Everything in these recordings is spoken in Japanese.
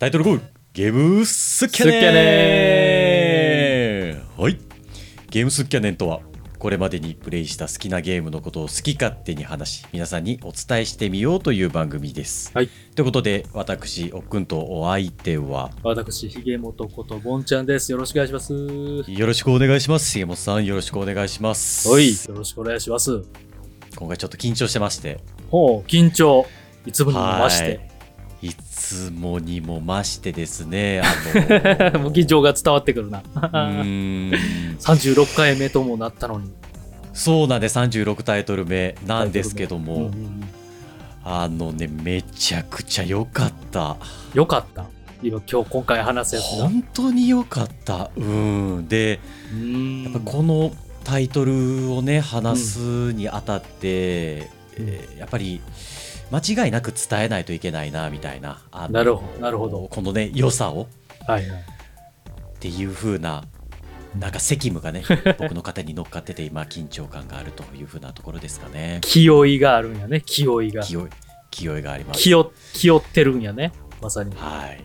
タイトルコールゲームスキャネンはいゲームスキャネンとはこれまでにプレイした好きなゲームのことを好き勝手に話し皆さんにお伝えしてみようという番組です。はいということで私おっくんとお相手は？私、ひげもとことぼんちゃんです。よろしくお願いします。よろしくお願いします。重本さんよろしくお願いします。はい。よろしくお願いします。今回ちょっと緊張してましてほう、緊張。いつもにも増して。いつもにも増してですねあの もう緊張が伝わってくるな。うーん。36回目ともなったのに。そうなんで36タイトル目なんですけども、うんうんうん。あのねめちゃくちゃ良かった。よかった。今、今日、今回話すやつ。が。本当に良かった。うん。でうーん。やっぱこのタイトルをね話すにあたって、うん。えーやっぱり間違いなく伝えないといけないなみたいなあのなるほどなるほどこのね良さをはいはい。っていう風ななんか責務がね 僕の肩に乗っかってて今緊張感があるという風なところですかね気負いがあるんやね。気負いが。気負い気負いがあります気負気負ってるんやね。まさに。はい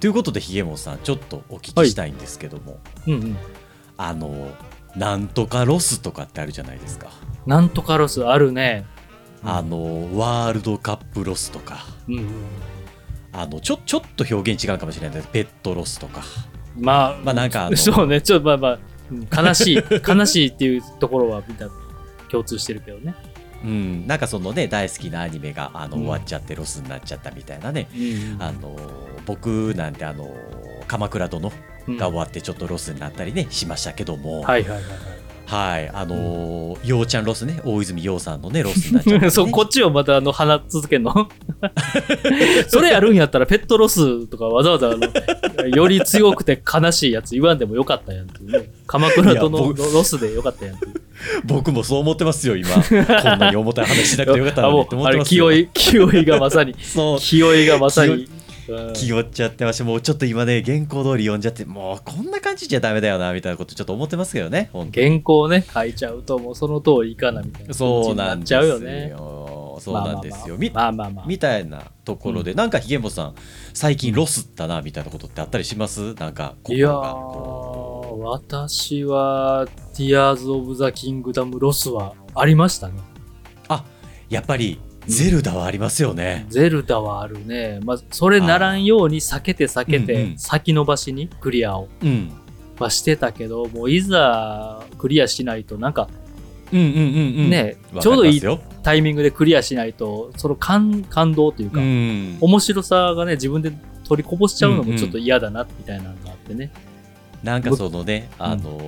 ということでひげもんさんちょっとお聞きしたいんですけども、うんうん。あのなんとかロスとかってあるじゃないですか、なんとかロスあるね。うん。あのワールドカップロスとか。うんうん。あのちょちょっと表現違うかもしれない。ですペットロスとか。まあ、まあなんか そうね、ちょっとまあまあ、うん悲しい、悲しいっていうところはみんな共通してるけどね。うん。なんかそのね大好きなアニメがあの、うん。終わっちゃってロスになっちゃったみたいなね。うんあの僕なんてあの鎌倉殿うん。が終わってちょっとロスになったりねしましたけども。はいはいはいはいあのーようちゃんロスね大泉洋さんのねロスになっちゃったり、ね、はい。そう、こっちをまたあの、放続けんの？それやるんやったらペットロスとかわざわざあの、より強くて悲しいやつ言わんでもよかったやんっていうね。鎌倉殿のロスでよかったやんっていう。僕もそう思ってますよ今こんなに重たい話しなくてよかったのにって思ってますよ 気負い、いがまさに、そう気負いがまさに。うん。気負っちゃってました。もうちょっと今ね原稿通り読んじゃってもうこんな感じじゃダメだよなみたいなことちょっと思ってますけどね原稿ね、書いちゃうともうその通りいかなみたいな気そうなですなんっちゃうよね。よそうなんですよ、みまあまあまあ。みたいなところで、なんかひげもさん最近ロスったなみたいなことってあったりします？なんかいや心がー、私は、Tears of the Kingdom ロスはありましたね。あやっぱりゼルダはありますよね、ゼルダはあるね。まあ、それならんように避けて避けうんうて、ん。先延ばしにクリアを、うん、まあ、してたけど、もういざクリアしないと、なんかうんうんうんうん。ね、ちょうどいいタイミングでクリアしないと、その感感動というか、うん面白さがね、自分で取りこぼしちゃうのうんうん。もちょっと嫌だな、みたいなのがあってね。なんかそのね、あの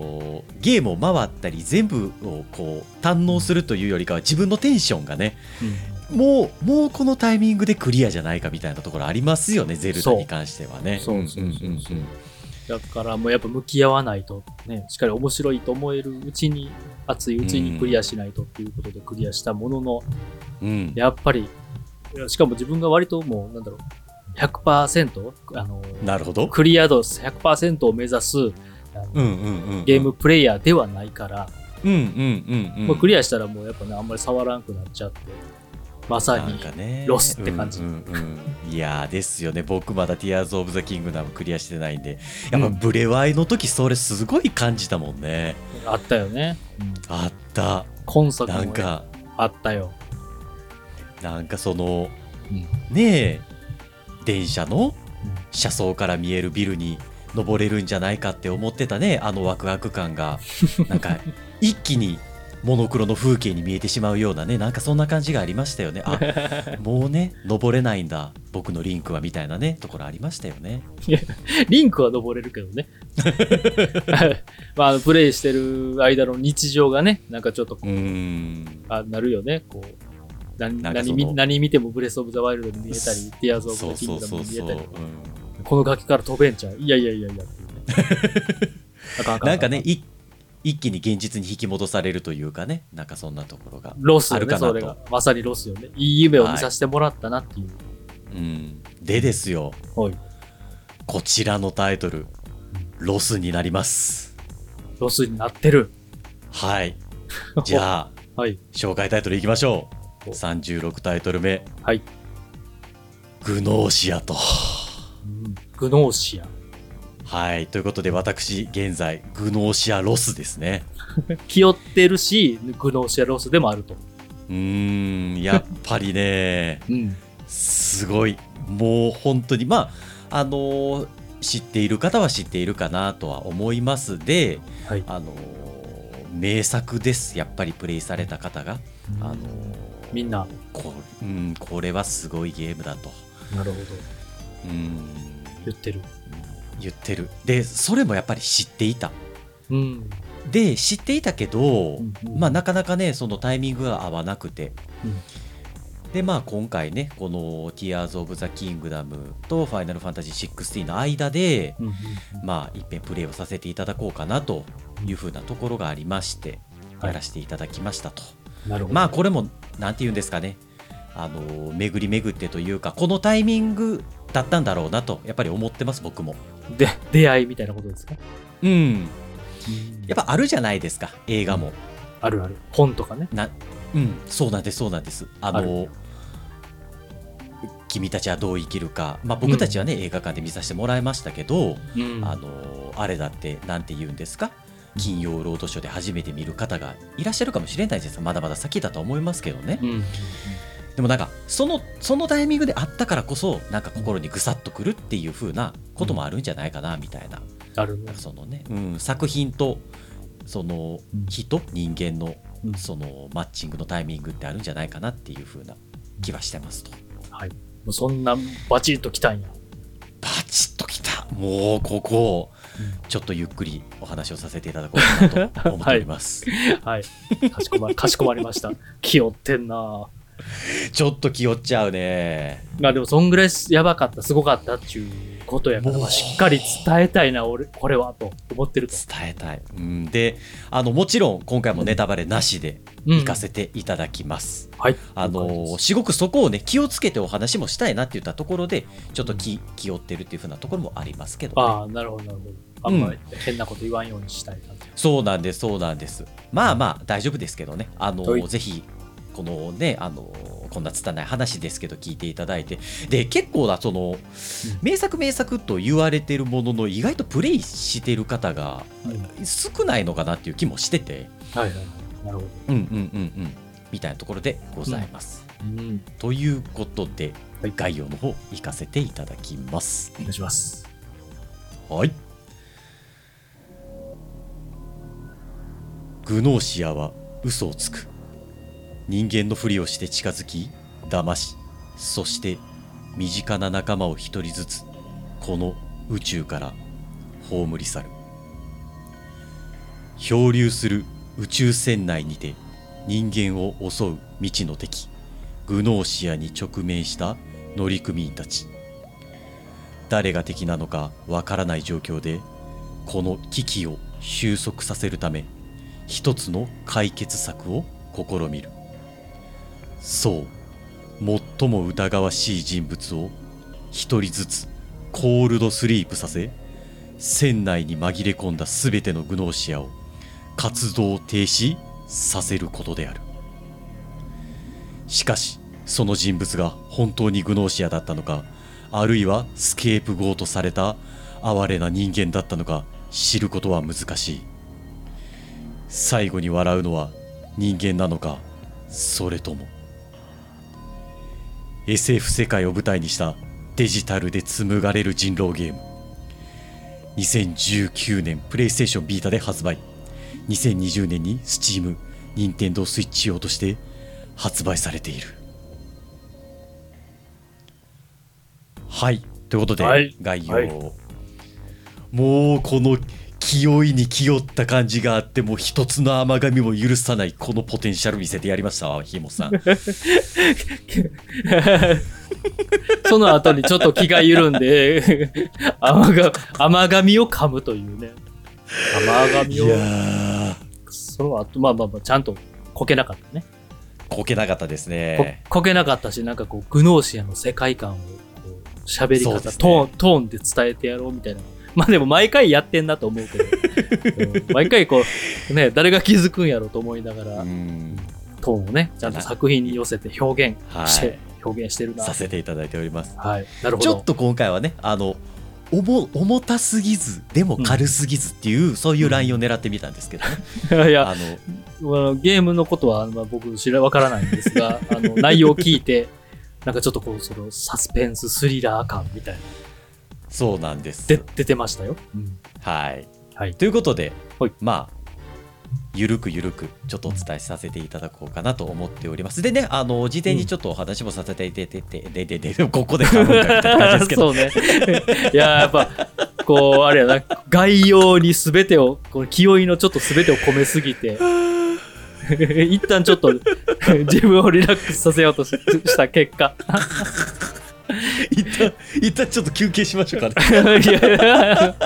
ーゲームを回ったり全部をこう堪能するというよりかは自分のテンションがねもうもうこのタイミングでクリアじゃないかみたいなところありますよねゼルダに関してはね。そうそうそうそう。だからもうやっぱ向き合わないと、ね、しっかり面白いと思えるうちに、熱いうちにクリアしないとっていうことでクリアしたものの、うんやっぱり、しかも自分が割ともう、なんだろう、100%、あの、なるほど。クリア度100%を目指すゲームプレイヤーではないから、クリアしたらもうやっぱね、あんまり触らんくなっちゃって、まさに、かね。ロスって感じ。うんうんうん。いやーですよね。僕まだ Tears of the Kingdom クリアしてないんで。やっぱブレワイの時それすごい感じたもんね、あったよね。うん。あった。今作もなんか。あったよ。なんかそのうん。ねえ電車の車窓から見えるビルに登れるんじゃないかって思ってたねあのワクワク感が。なんか一気にモノクロの風景に見えてしまうようなねなんかそんな感じがありましたよねあ もうね登れないんだ僕のリンクはみたいなねところありましたよねリンクは登れるけどね。まあプレイしてる間の日常がね、なんかちょっとこうあなるよね。こう何何見何見てもブレス・オブ・ザ・ワイルドに見えたり、ティアーズ・オブ・ザ・キングダムに見えたり、この崖から飛べんちゃう。いやいやいやいや ね。なんかねい一気に現実に引き戻されるというかねなんかそんなところがロスあるかなとそれが。まさにロスよね。いい夢を見させてもらったなっていう。うん、でですよはい。こちらのタイトルロスになりますロスになってる。はい じゃあはい。紹介タイトルいきましょうお36タイトル目はい。グノーシアとうグノーシア。はい。ということで、私、現在、グノーシアロスですね。気負ってるし、グノーシアロスでもあると。うーん、やっぱりね、うん。すごい。もう本当に、まあ、あのー知っている方は知っているかなとは思いますで、はい。あのー名作です。やっぱりプレイされた方が。あのーみんな、こうん、これはすごいゲームだと。なるほど。うん、言ってる。言ってる。で、それもやっぱり知っていた。うん。で、知っていたけど、うんうんまあなかなかね、そのタイミングが合わなくて。うんで、まあ今回ね、この Tears of the Kingdom と Final Fantasy XVI の間で、うんうんまあ一遍プレイをさせていただこうかなというふうなところがありまして、はいやらせていただきましたと。なるほど。まあこれも、なんて言うんですかね。あの、巡り巡ってというか、このタイミングだったんだろうなと、やっぱり思ってます、僕も。で、出会いみたいなことですか？うん。やっぱあるじゃないですか、映画も。あるある。本とかね。なうん、そうなんです、そうなんです。ああの、君たちはどう生きるか、まあ、僕たちはね、映画館で見させてもらいましたけど、うんあのあれだって、なんて言うんですか、金曜ロードショーで初めて見る方がいらっしゃるかもしれないです、まだまだ先だと思いますけどね。うん。でもなんかその、そのタイミングであったからこそ、なんか心にぐさっとくるっていう風なこともあるんじゃないかな、みたいな。あるね。そのね、うん、作品とそのうん人、人間のうんそのマッチングのタイミングってあるんじゃないかなっていう風な気はしてますと。はい。もうそんなバチッときたんや。バチッときたもうここうんちょっとゆっくりお話をさせていただこうかなと思っております。はい。かしこまかしこまりました。気負ってんなちょっと気負っちゃうね。まあでもそんぐらいやばかった、すごかったっていうことやから、まあしっかり伝えたいな、俺、これは、と思ってると。伝えたい。うん、であのもちろん今回もネタバレなしでうん行かせていただきます。はい。あのすごくそこをね気をつけてお話もしたいなって言ったところでちょっと気気負ってるっていうふうなところもありますけど、ね、ああ、なるほど、なるほど。あんまり変なこと言わんようにしたい感じ。そうなんですそうなんですまあまあ大丈夫ですけどねあのはいぜひこのねあのこんな拙い話ですけど聞いていただいてで結構なその名作名作と言われてるものの意外とプレイしてる方がうん少ないのかなっていう気もしててはいはい。なるほど。うんうんうんうんみたいなところでございます、うん。ということで、はい概要の方行かせていただきますお願いします。はい。グノーシアは嘘をつく。人間のふりをして近づき、騙し、そして身近な仲間を一人ずつ、この宇宙から葬り去る。漂流する宇宙船内にて人間を襲う未知の敵、グノーシアに直面した乗組員たち。誰が敵なのかわからない状況でこの危機を収束させるため一つの解決策を試みるそう最も疑わしい人物を一人ずつコールドスリープさせ船内に紛れ込んだ全てのグノーシアを活動停止させることである。しかしその人物が本当にグノーシアだったのかあるいはスケープゴートされた哀れな人間だったのか知ることは難しい。最後に笑うのは人間なのかそれとも。SF 世界を舞台にしたデジタルで紡がれる人狼ゲーム。2019年プレイステーションビータで発売。2020年に Steam、Nintendo Switch 用として発売されている。はい。ということで、はい。概要、はい。もうこの気負いに気負った感じがあってもう一つの甘噛みも許さないこのポテンシャル見せてやりましたわひもさんその後にちょっと気が緩んで、甘が甘噛みを噛むというね。甘噛みを。その後、まあまあまあ、ちゃんとこけなかったね。こけなかったですこねこけなかったし、なんかこう、グノーシアの世界観を、喋り方、ねトーン、トーンで伝えてやろうみたいな。まあでも毎回やってんなと思うけど、うん。毎回こう、ね、誰が気づくんやろうと思いながら、うん。トーンをね、ちゃんと作品に寄せて表現はい。して、表現してるな。させていただいております。はい。なるほど。ちょっと今回はねあの重重たすぎずでも軽すぎずっていう、そういうラインを狙ってみたんですけどね、いや、あのあのゲームのことは、まあ、僕知らわからないんですが、あの内容を聞いて、なんかちょっとこう、そのサスペンススリラー感みたいな、そうなんですで出てましたよ。はいはい。ということで、はいまあゆるくゆるくちょっとお伝えさせていただこうかなと思っておりますでねあの事前にちょっとお話もさせていただいててでででここでかみたいな感じですけどそうね。いや、やっぱ、こう、あれやな、概要にすべてを、こう気負いのちょっとすべてを込めすぎて、一旦ちょっと自分をリラックスさせようとしした結果。一旦一旦ちょっと休憩しましょうかね。い や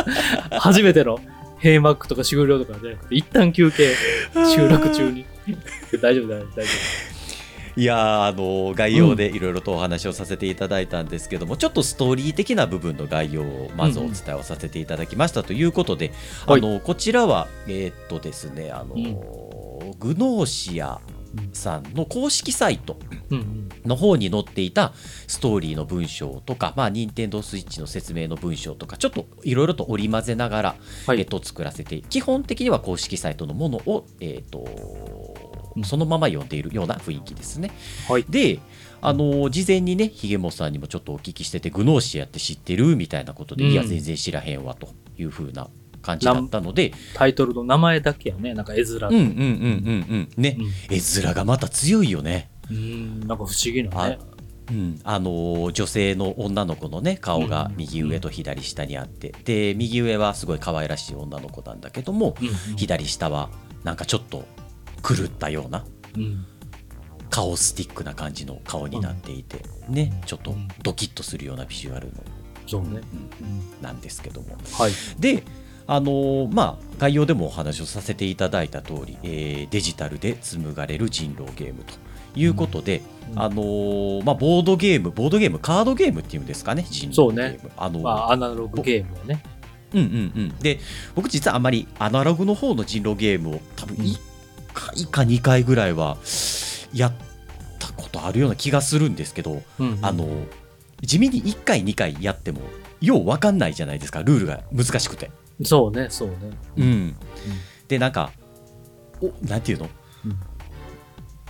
初めての閉幕とか終了とかじゃなくて、一旦休憩、収録中に。大丈夫、大丈夫、大丈いやーあの概要でいろいろとお話をさせていただいたんですけども、ちょっとストーリー的な部分の概要をまずお伝えをさせていただきましたということで、はい。あのこちらはえーっとですねあの、グノーシアさんの公式サイト。の方に載っていたストーリーの文章とか、まあ、任天堂スイッチの説明の文章とかちょっといろいろと織り交ぜながら、はいえっと、作らせて基本的には公式サイトのものを、えっとうんそのまま読んでいるような雰囲気ですね。はい。であの事前にねひげもさんにもちょっとお聞きしててグノーシアって知ってる？みたいなことで、うんいや全然知らへんわという風な感じだったのでタイトルの名前だけやね。なんか絵面。うんうんうんうんうんね絵面がまた強いよね。うん。なんか不思議なあね。うん、あのー女性の女の子のね顔が右上と左下にあって、で右上はすごい可愛らしい女の子なんだけども、うんうん左下はなんかちょっと狂ったようなうん。顔スティックな感じの顔になっていて、ねちょっとドキッとするようなビジュアルの、そうね。うんうんなんですけどもはい。であのーまあ概要でもお話をさせていただいた通り、えーデジタルで紡がれる人狼ゲームということで、うん。あのーまあ、ボードゲームボードゲームカードゲームっていうんですかね人狼ゲーム、あのまあ、アナログゲームやね。うんうんうん。で僕実はあまりアナログの方の人狼ゲームを多分うん。1回か2回ぐらいはやったことあるような気がするんですけど、うんうん。あの地味に1回2回やってもよう分かんないじゃないですかルールが難しくて。そうね、そうね。うん、でなんかおなんていうの、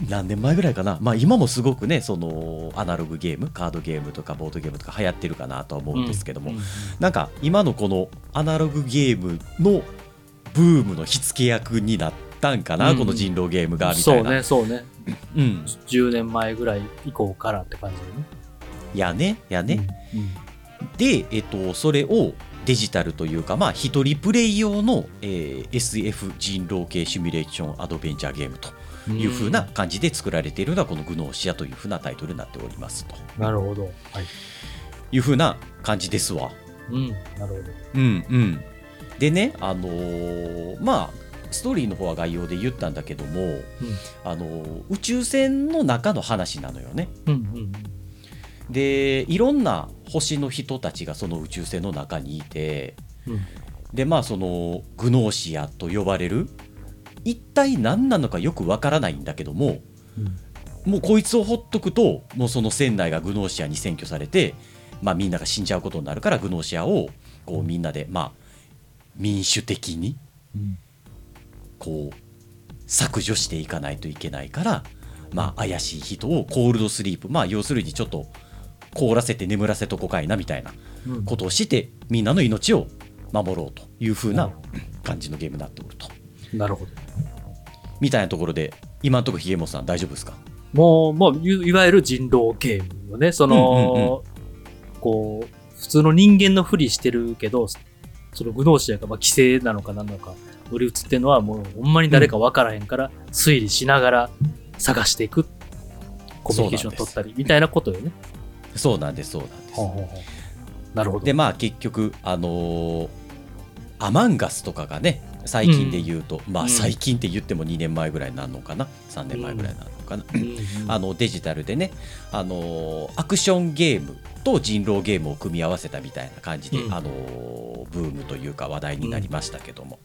何年前ぐらいかな、まあ、今もすごくねそのアナログゲーム？カードゲームとかボードゲームとか流行ってるかなとは思うんですけども、うんうんなんか今のこのアナログゲームのブームの火付け役になったんかな、うんこの人狼ゲームがみたいな。そうね、そうね。うん、10年前ぐらい以降からって感じだよね。やねやね。うん。で、えっと、それをデジタルというか、まあ、一人プレイ用の、えー SF 人狼系シミュレーションアドベンチャーゲームとうんいう風な感じで作られているのがこのグノーシアという風なタイトルになっておりますとなるほど。はい。いう風な感じですわ。うん、なるほど。うんうん。でね、あのーまあストーリーの方は概要で言ったんだけども、あのー宇宙船の中の話なのよね。うん、うん、でいろんな星の人たちがその宇宙船の中にいてうん。でまあそのグノーシアと呼ばれる一体何なのかよくわからないんだけどもうんもうこいつをほっとくともうその船内がグノーシアに占拠されて、まあ、みんなが死んじゃうことになるからグノーシアをこうみんなでまあ民主的にうん。こう削除していかないといけないから、まあ、怪しい人をコールドスリープまあ要するにちょっと凍らせて眠らせとこかいなみたいなうんことをしてみんなの命を守ろうという風な感じのゲームになっておると。なるほど。みたいなところで今のところひげもさん大丈夫ですか？もう、もう、いいわゆる人狼ゲームよね。その、こう、普通の人間のふりしてるけど、そのグノーシアが、まあ、規制なのか何なのか、乗り移ってるのはもう、ほんまに誰か分からへんから、推理しながら探していく。コミュニケーション取ったり、みたいなことよね。そうなんですそうなんです。ほうほうほう。なるほど。でまあ結局あのーアマンガスとかがね最近で言うと、まうん。あ最近って言っても2年前ぐらいになるのかな？3年前ぐらいになるのかな、うん。うん。あのデジタルでね、あのーアクションゲームと人狼ゲームを組み合わせたみたいな感じで、うん。あのーブームというか話題になりましたけども、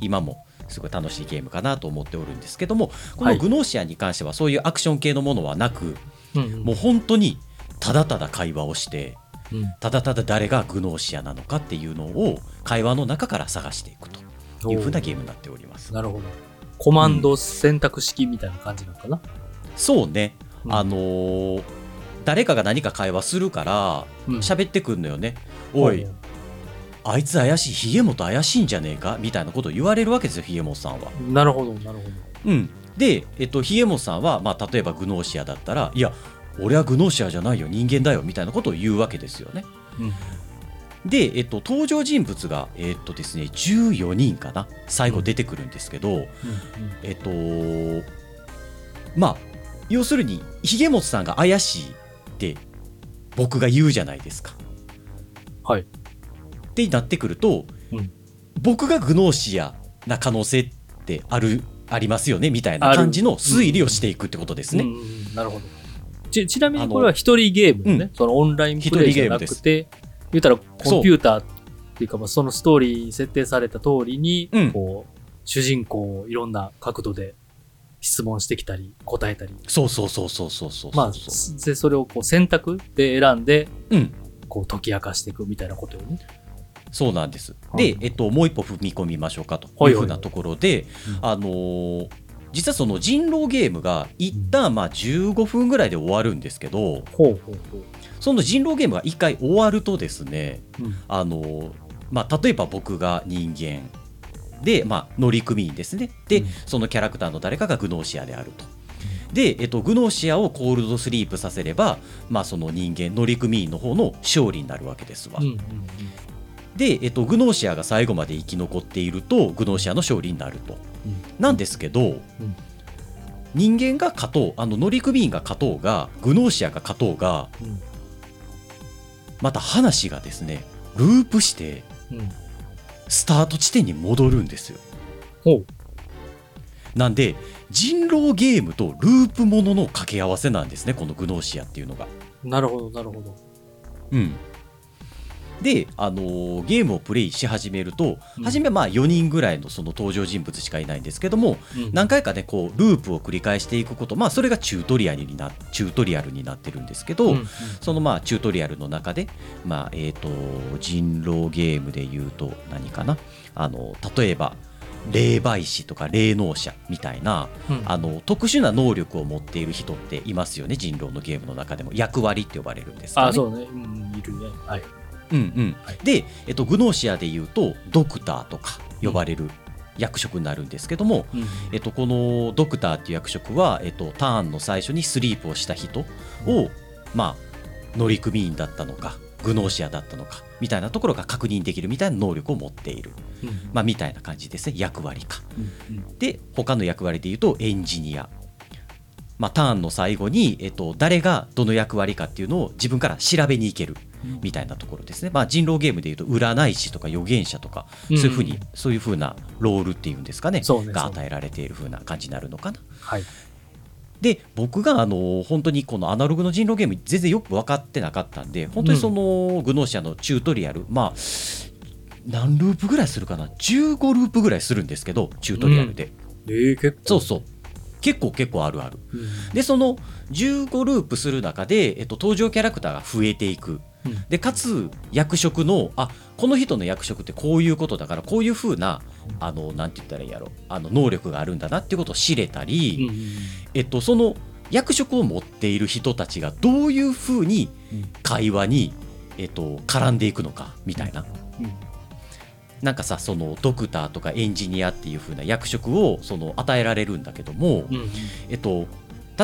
今もすごい楽しいゲームかなと思っておるんですけどもこはい。のグノーシアに関してはそういうアクション系のものはなく、もう本当にただただ会話をしてうんただただ誰がグノーシアなのかっていうのを会話の中から探していくというふうなゲームになっております。なるほど。コマンド選択式みたいな感じなのかな、そうね、うんあのー誰かが何か会話するからうん喋ってくんのよね。おい、あいつ怪しい、ヒゲモト怪しいんじゃねえか？みたいなことを言われるわけですよ、ヒゲモトさんは。なるほど、なるほど。うん、で、えっと、ヒゲモトさんは、まあ、例えばグノーシアだったら、いや、俺はグノーシアじゃないよ、人間だよみたいなことを言うわけですよね。うんで、えっと、登場人物が、えっとですね、14人かな、最後出てくるんですけど、うんえっと、まあ、要するに、ひげもつさんが怪しいって、僕が言うじゃないですか。はい。ってなってくると、うん僕がグノーシアな可能性ってある、ありますよね、みたいな感じの推理をしていくってことですね。うんうんなるほど。ちちなみにこれは一人ゲームよね、うんそのオンラインプレイじゃなくて、言ったらコンピューターっていうか、まあそのストーリーに設定された通りに、うんこう、主人公をいろんな角度で質問してきたり、答えたり、そうそうそうそうそうそうそう。まあ、で、それをこう選択で選んで、うん。こう解き明かしていくみたいなことよね。そうなんです。はいで、えっと、もう一歩踏み込みましょうかとはいいうはいふうなところで、うんあのー実はその人狼ゲームが一旦まあ15分ぐらいで終わるんですけど。その人狼ゲームが一回終わるとですね、うんあのーまあ、例えば僕が人間で、まあ、乗組員ですね。で、うんそのキャラクターの誰かがグノーシアであると。で、えっと、グノーシアをコールドスリープさせれば、まあ、その人間乗組員の方の勝利になるわけですわ。うんうんで、えっと、グノーシアが最後まで生き残っているとグノーシアの勝利になると。うんなんですけど、人間が勝とうあの乗組員が勝とうがグノーシアが勝とうがうんまた話がですねループしてうんスタート地点に戻るんですよ。なんで人狼ゲームとループものの掛け合わせなんですねこのグノーシアっていうのが。なるほど、なるほど。うんで、あのーゲームをプレイし始めると、うん初めはまあ4人ぐらいのその登場人物しかいないんですけども、うん何回かねこうループを繰り返していくことまあそれがチュートリアルになチュートリアルになってるんですけど、うんうんそのまあチュートリアルの中でまあえっ、と人狼ゲームで言うと何かな？あの例えば霊媒師とか霊能者みたいなうんあの特殊な能力を持っている人っていますよね人狼のゲームの中でも役割って呼ばれるんですかね。あ、そうね。うん、いるね。はい。うんうん。はい。で、えっと、グノーシアで言うとドクターとか呼ばれる役職になるんですけども、うんえっと、このドクターっていう役職は、えっと、ターンの最初にスリープをした人を、まあ、乗組員だったのかグノーシアだったのかみたいなところが確認できるみたいな能力を持っている、うん。まあ、みたいな感じですね。役割か。うんうん。で他の役割で言うとエンジニア。まあ、ターンの最後に、えっと、誰がどの役割かっていうのを自分から調べに行けるみたいなところですね。まあ、人狼ゲームでいうと占い師とか預言者とか、うんそういうふうにそういうふうなロールっていうんですかねそうねが与えられているふうな感じになるのかな。はい。で僕があの本当にこのアナログの人狼ゲーム全然よく分かってなかったんで本当にそのグノーシアのチュートリアル、まあ何ループぐらいするかな？15ループぐらいするんですけどチュートリアルで、えー、結構。そうそう結構結構あるあるうん。でその15ループする中で、えっと、登場キャラクターが増えていくうんでかつ役職のあこの人の役職ってこういうことだからこういうふうなあのなんて言ったらいいんやろ。あの能力があるんだなっていうことを知れたり、うんうんえっと、その役職を持っている人たちがどういうふうにうん。会話に、えっと、絡んでいくのかみたいな。うん。なんかさそのドクターとかエンジニアっていう風な役職をその与えられるんだけども、うんうん。えっと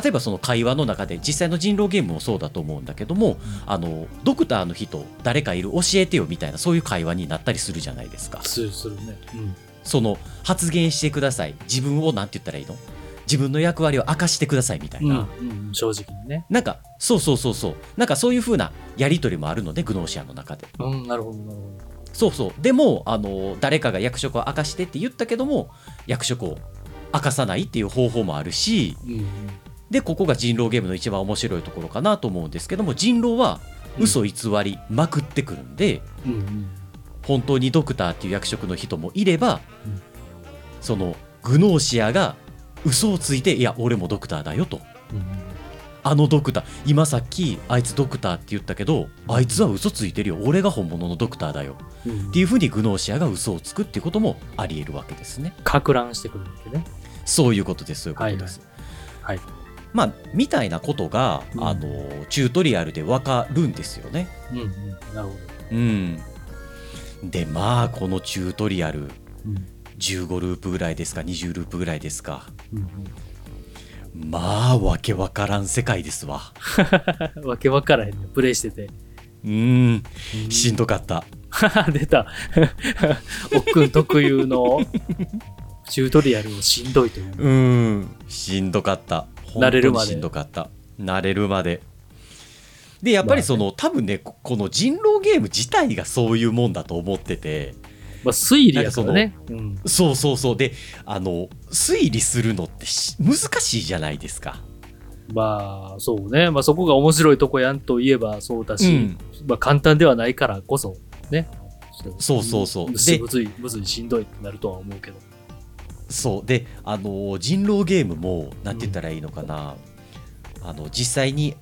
例えばその会話の中で実際の人狼ゲームもそうだと思うんだけども、あのドクターの人誰かいる教えてよみたいなそういう会話になったりするじゃないですか。するするね。うん。その発言してください。自分をなんて言ったらいいの？自分の役割を明かしてくださいみたいな、うん。うん。正直にね。なんかそうそうそうそう。なんかそういう風なやり取りもあるのでグノーシアの中で。うん、なるほど、なるほそうそう。でもあの誰かが役職を明かしてって言ったけども役職を明かさないっていう方法もあるしど。うんうんでここが人狼ゲームの一番面白いところかなと思うんですけども人狼は嘘偽りまくってくるんで、うんうん本当にドクターっていう役職の人もいれば、うんそのグノーシアが嘘をついていや俺もドクターだよと。うんあのドクター今さっきあいつドクターって言ったけどあいつは嘘ついてるよ。俺が本物のドクターだよ。うんっていうふうにグノーシアが嘘をつくっていうこともありえるわけですね。か乱してくるわけね。そういうことですそういうことです、はい。まあみたいなことが、うんあのチュートリアルでわかるんですよねうんうん。なるほど。うんでまあこのチュートリアルうん15ループぐらいですか20ループぐらいですかうんまあわけわからん世界ですわうん。わけわからへんね。プレイしてて。うんしんどかった 出た。おっくん特有のチュートリアルをしんどいという。うんしんどかった慣れるまでしんどかった慣れるまででやっぱりその、多分ねここの人狼ゲーム自体がそういうもんだと思っててまあ、推理やからね。うん。そうそうそうであの推理するのってし難しいじゃないですかまあ、そうね。まあ、そこが面白いとこやんといえばそうだし、うんまあ、簡単ではないからこそ、ね。そうそうそうむずい、むずい、しんどいってなるとは思うけど。そうであの人狼ゲームもなんて言ったらいいのかな、あの実際に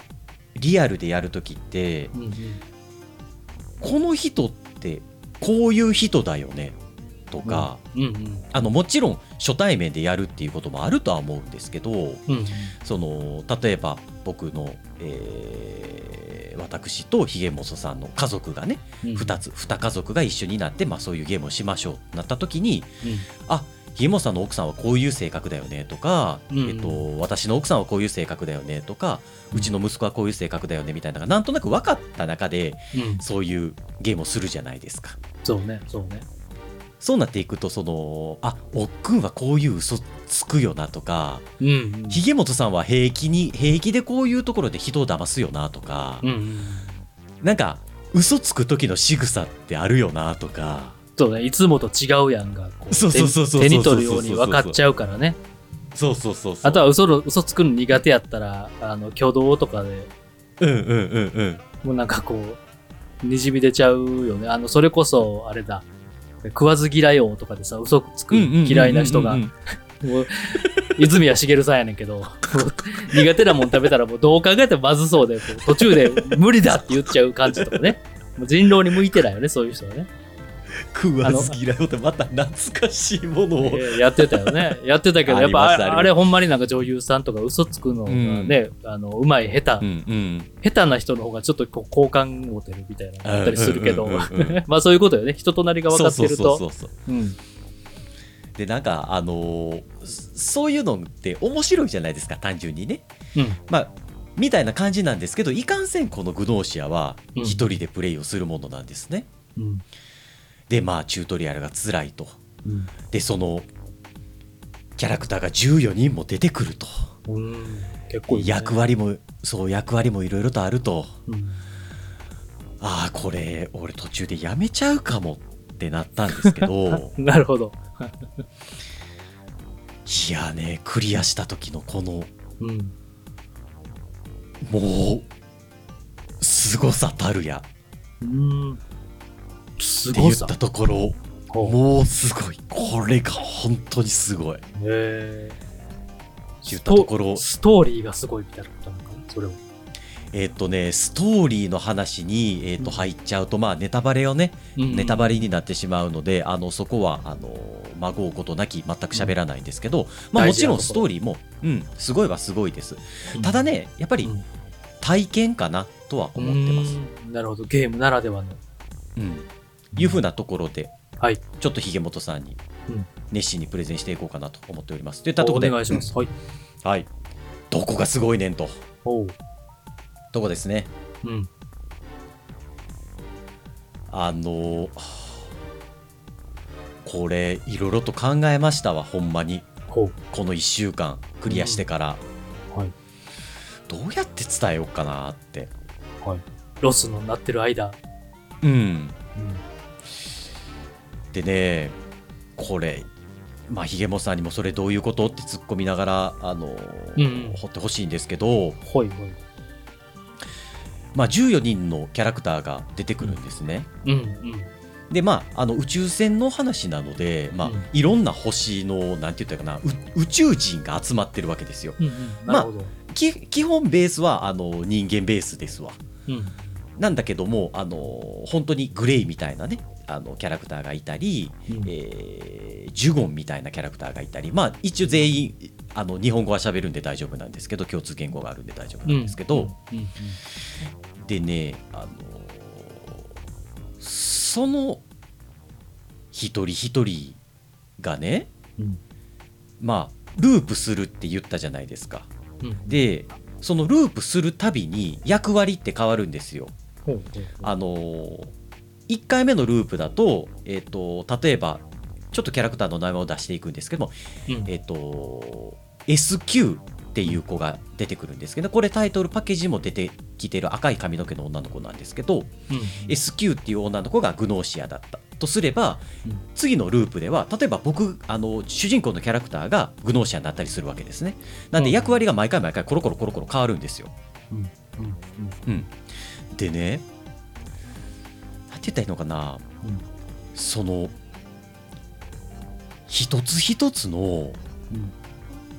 リアルでやるときってうんうん。この人ってこういう人だよねとか、うんうん。あのもちろん初対面でやるっていうこともあるとは思うんですけどうんうん。その例えば僕の、えー私とひげもそさんの家族がね、うん2つ2家族が一緒になって、まあ、そういうゲームをしましょうなった時にうんあひげもさんの奥さんはこういう性格だよねとか、うんうんえっと、私の奥さんはこういう性格だよねとか、うちの息子はこういう性格だよねみたいなのがなんとなく分かった中でうん。そういうゲームをするじゃないですか。そうね、そうね。そうなっていくとそのあおっくんはこういう嘘つくよなとかうんうん。ひげもとさんは平気に平気でこういうところで人を騙すよなとか、うんうん。なんか嘘つく時の仕草ってあるよなとかそうね、いつもと違うやんが、手手に取るように分かっちゃうからね。そうそうそうあとは嘘の嘘つくの苦手やったら、あの、挙動とかで。うんうんうんうん。もうなんかこう、にじみ出ちゃうよね。あの、それこそ、あれだ、食わず嫌い王とかでさ、嘘つく嫌いな人が、もう、泉谷しげるさんやねんけど、苦手なもん食べたらもうどう考えてもまずそうで、途中で無理だって言っちゃう感じとかね。もう人狼に向いてないよね、そういう人はね。食わず嫌いをってまた懐かしいものを。えーやってたよね。やってたけど、あやっぱあれほんまになんか女優さんとか嘘つくのがね、あの、うまい下手、うんうん。下手な人の方がちょっとこう好感持てるみたいなのがあったりするけど。うんうんうんうん、まあそういうことよね。人となりが分かってると。でなんかあのーそういうのって面白いじゃないですか単純にね。うん。まあみたいな感じなんですけどいかんせんこのグノーシアはうん。一人でプレイをするものなんですね、うんでまあチュートリアルが辛いと。うん。でそのキャラクターが14人も出てくると。ね。役割もそう役割もいろいろとあると。うん。ああこれ俺途中でやめちゃうかもってなったんですけど。なるほど。いやねクリアした時のこのうん。もう凄さたるや。うんすごさって言った。ところもうすごいこれが本当にすごいへ言ったところストーリーがすごいみたいなことなのかなそれは。えっ、とねストーリーの話に、えー、と入っちゃうとまあネタバレをねネタバレ。レになってしまうので、あのそこはあのまごうことなき全く喋らないんですけど、まあ、もちろんストーリーも、うん、すごいはすごいです。ただね、やっぱりうん体験かなとは思ってます。うんなるほど。ゲームならではの。うん、いうふうなところで、はい。ちょっとひげもとさんにうん熱心にプレゼンしていこうかなと思っております。といったとこおろで、願いします。はい。はい、どこがすごいねんと、おう。とこですね。うん。あのこれいろいろと考えましたわほんまに。この1週間クリアしてから、はい。どうやって伝えようかなってはい。ロスのなってる間。うんうん。でねこれまあひげもさんにもそれどういうことって突っ込みながらあの、うんうん掘ってほしいんですけど、ほいほい。まあ、14人のキャラクターが出てくるんですね、うんうん。でまああの宇宙船の話なので、まあうんいろんな星のなんて言ったかなう宇宙人が集まってるわけですよ。うんうん。なるほど。き基本ベースはあの人間ベースですわ。うん。なんだけどもあの本当にグレイみたいなねあのキャラクターがいたり、うん。えージュゴンみたいなキャラクターがいたりまあ一応全員あの日本語は喋るんで大丈夫なんですけど共通言語があるんで大丈夫なんですけど、うん。うん。でねあのその一人一人がねうん。まあループするって言ったじゃないですか。うん。でそのループするたびに役割って変わるんですよ。あの1回目のループだと,、えっと例えばちょっとキャラクターの名前を出していくんですけども、うん。えっと SQ っていう子が出てくるんですけどこれタイトルパッケージも出てきてる赤い髪の毛の女の子なんですけど、うん。SQ っていう女の子がグノーシアだったとすれば、うん。次のループでは例えば僕あの主人公のキャラクターがグノーシアになったりするわけですね。なんで役割が毎回毎回コロコロコロコロ変わるんですよ、うん。でねて言ったらいいのかな？うん。その一つ一つのうん。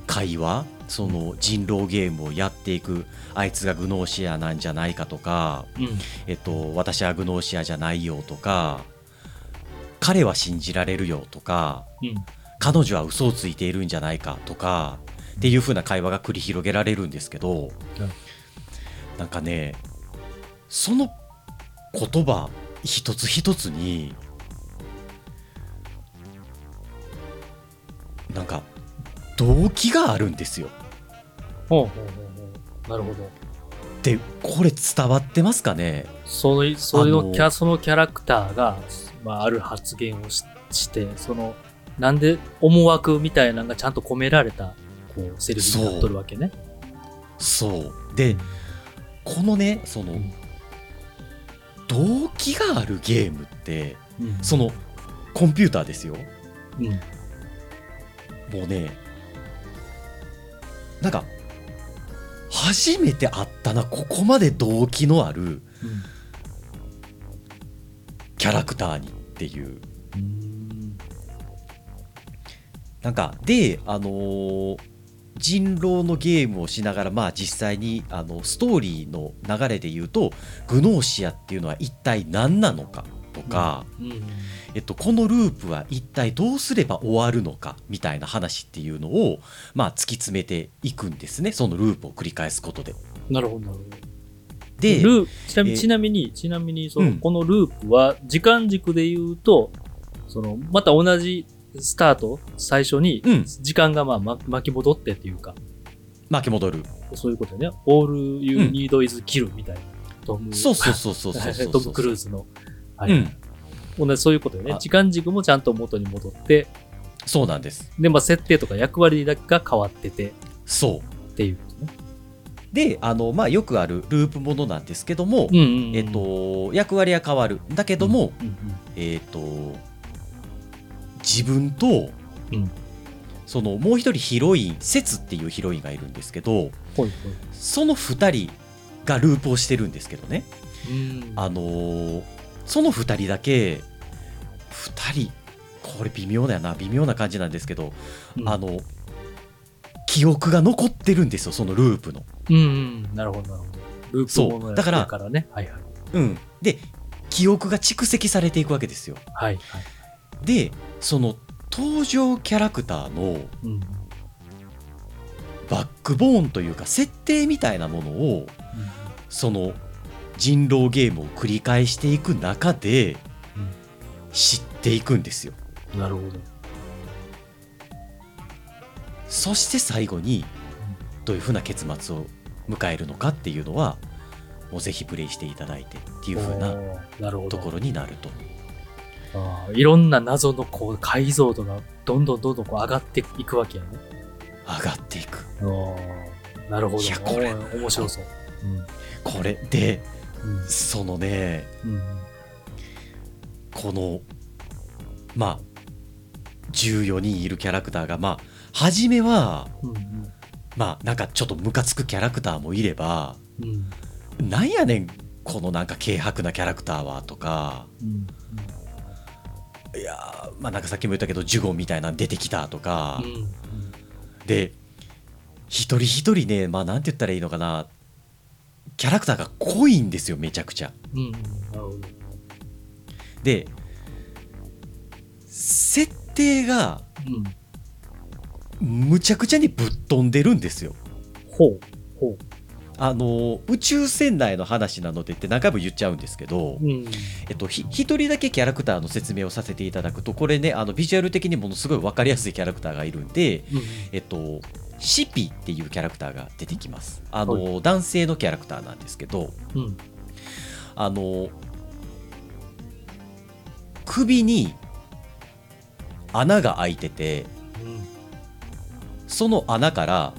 会話？その人狼ゲームをやっていくあいつがグノーシアなんじゃないかとか、うん。えっと、私はグノーシアじゃないよとか彼は信じられるよとかうん。彼女は嘘をついているんじゃないかとかっていう風な会話が繰り広げられるんですけど、なんかねその言葉一つ一つになんか動機があるんですよ。ほうほうほうほうなるほど。でこれ伝わってますかね？その、そのキャ、そのキャラクターが、まあ、ある発言をしして、その、なんで思惑みたいなのがちゃんと込められた、こう、セリフになっとるわけね。そうでこのねそのうん動機があるゲームってうんそのコンピューターですようん。もうねなんか初めて会ったなここまで動機のあるキャラクターにっていううん。なんかであのー人狼のゲームをしながらまあ実際にあのストーリーの流れで言うとグノーシアっていうのは一体何なのかとか、うん。えっと、このループは一体どうすれば終わるのかみたいな話っていうのを、まあ、突き詰めていくんですねそのループを繰り返すことで。なるほど、なるほど。でルーちなみえーちなみに、ちなみに、その、うんこのループは、時間軸で言うと、その、また同じスタート、最初にうん、時間がまあ、ま巻き戻ってっていうか、巻き戻る。そういうことね。All you うん need is kill みたいな。トム、そうそうそうそうそうそう トム・クルーズの。はい。うん。同じそういうことよね。あ。時間軸もちゃんと元に戻って、そうなんです。で、まあ、設定とか役割だけが変わってて。そう。っていうことね。であの、まあ、よくあるループものなんですけども、うんうんうんえっ、と、役割は変わる。だけども、うんうん。えっ、と自分と、うんそのもう一人ヒロイン節っていうヒロインがいるんですけどその2人がループをしてるんですけどね、うんあのーその2人だけ2人これ微妙だよな微妙な感じなんですけど、うんあの記憶が残ってるんですよそのループの。うんうん、なるほど、なるほど。ループものやそうだからだからね。はいはい。うん、で記憶が蓄積されていくわけですよ。はいはい。でその登場キャラクターのうん。バックボーンというか設定みたいなものをその人狼ゲームを繰り返していく中で知っていくんですよ。うんなるほど。そして最後にどういうふうな結末を迎えるのかっていうのはもうぜひプレイしていただいてっていうふうなおーなるほど。ところになると。いろんな謎のこう解像度がどんどんどんどんこう上がっていくわけやね。上がっていく。なるほど。いやこれ面白そう。これでうん。うんそのねうんこのまあ14人いるキャラクターがまあ初めはうんうんまあなんかちょっとムカつくキャラクターもいればうんなんやねんこのなんか軽薄なキャラクターはとかうんいやーまあなんかさっきも言ったけどジュゴンみたいなの出てきたとか、うん。で一人一人ねまあなんて言ったらいいのかな。キャラクターが濃いんですよめちゃくちゃ。うん。で設定がうん。むちゃくちゃにぶっ飛んでるんですよ。ほうほあの宇宙船内の話なのでって何回も言っちゃうんですけど、ううん。えっと、ひ一人だけキャラクターの説明をさせていただくとこれねあのビジュアル的にものすごい分かりやすいキャラクターがいるんで、うん。えっと、シピっていうキャラクターが出てきます。あの、男性のキャラクターなんですけどうん。あの首に穴が開いててその穴から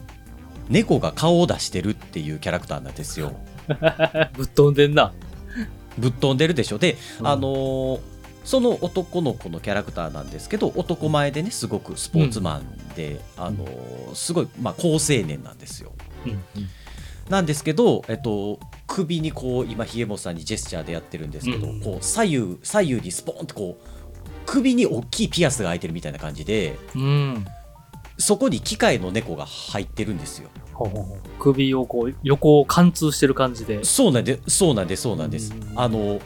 猫が顔を出してるっていうキャラクターなんですよ。ぶっ飛んでんな。ぶっ飛んでるでしょで、うんあのーその男の子のキャラクターなんですけど男前でねすごくスポーツマンで、あのーすごい、まあ、好青年なんですよ。うんうんなんですけど、えっと、首にこう今ひげもさんにジェスチャーでやってるんですけど、うんこう左右左右にスポーンってこう首に大きいピアスが開いてるみたいな感じでうん。そこに機械の猫が入ってるんですよ。ほうほうほう首をこう、横を貫通してる感じで。そうなんでそうなんですそうなんです。うんあの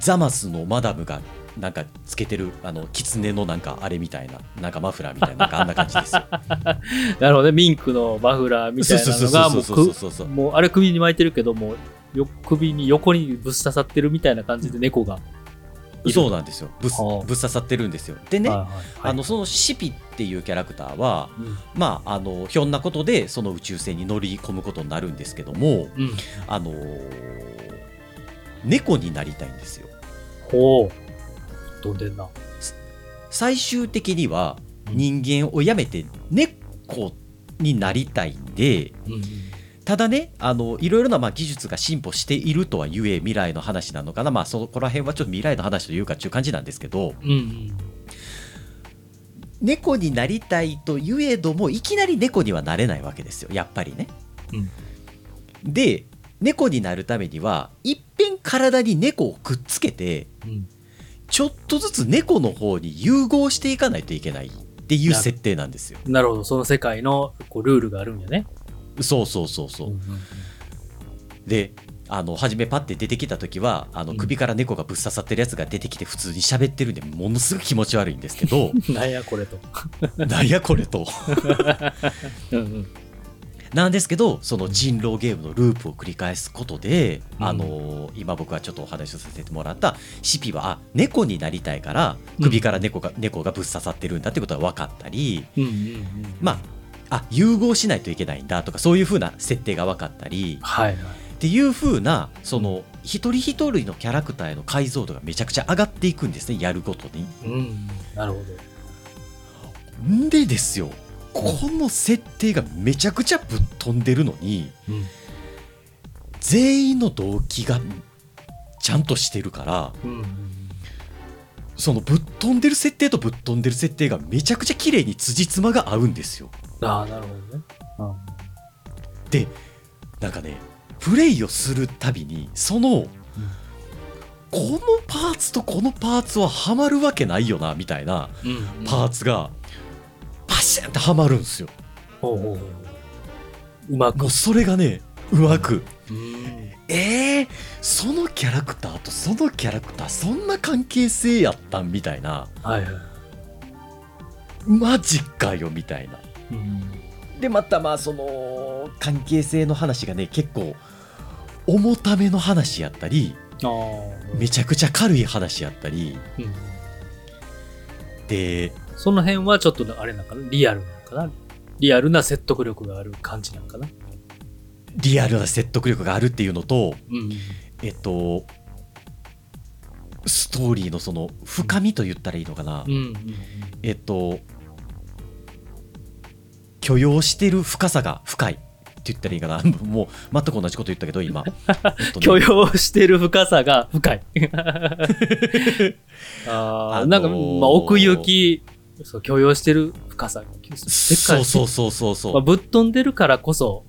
ザマスのマダムがなんかつけてるあの狐のなんかあれみたいななんかマフラーみたいななんかあんな感じですよ。なるほどね。ミンクのマフラーみたいなのが、もうそうそうそうそうそうく、もうあれ首に巻いてるけども、よ首に横にぶっ刺さってるみたいな感じで猫が。そうなんですよぶっはあぶっ刺さってるんですよ。でね、はいはいはいあのそのシピっていうキャラクターはうんまああのひょんなことでその宇宙船に乗り込むことになるんですけどもうん。あのー猫になりたいんですよ。ほう。飛んでんな。最終的にはうん人間をやめて猫になりたいんでうんうん。ただねあのいろいろなまあ技術が進歩しているとはゆえ未来の話なのかなまあそこら辺はちょっと未来の話というかっていう感じなんですけどうんうん。猫になりたいといえどもいきなり猫にはなれないわけですよやっぱりね。で猫になるためにはいっぺん体に猫をくっつけてうん。ちょっとずつ猫の方に融合していかないといけないっていう設定なんですよ。なるほど。その世界のこうルールがあるんやね。そうそうそうそう。うんうんであの初めパッて出てきた時はあのうん首から猫がぶっ刺さってるやつが出てきて普通に喋ってるんでものすごい気持ち悪いんですけどうん。なんやこれと。なんやこれと。うんうん。なんですけどその人狼ゲームのループを繰り返すことで、うんあの今僕はちょっとお話をさせてもらったシピはあ猫になりたいから首から猫が,、猫がぶっ刺さってるんだってことが分かったりうんうんうん。まああ融合しないといけないんだとかそういう風な設定が分かったりはいはい。っていう風なその一人一人のキャラクターへの解像度がめちゃくちゃ上がっていくんですねやるごとに。うん。なるほど。んでですよこの設定がめちゃくちゃぶっ飛んでるのにうん。全員の動機がちゃんとしてるからうんうん。そのぶっ飛んでる設定とぶっ飛んでる設定がめちゃくちゃ綺麗に辻褄が合うんですよ。ああ、なるほどね。でなんかねプレイをするたびにその、このパーツとこのパーツはハマるわけないよなみたいな。パーツがパシャンってハマるんですよ。ほうまくもう。それがねうまく。うん。えー、そのキャラクターとそのキャラクターそんな関係性やったんみたいなはいはい。マジかよみたいなうん。でまたまあその関係性の話がね結構重ための話やったり。めちゃくちゃ軽い話やったりうん。でその辺はちょっとあれなんかな？リアルなのかな？リアルな説得力がある感じなんかな？リアルな説得力があるっていうのとうん。えっとストーリーのその深みと言ったらいいのかな、うん。うん。えっと許容してる深さが深いって言ったらいいかな もう全く同じこと言ったけど今、えっとね許容してる深さが深い。ああ、あのーなんか、まあ、奥行き、そう、許容してる深さが。そうそうそうそうそう、まあ、ぶっ飛んでるからこそ、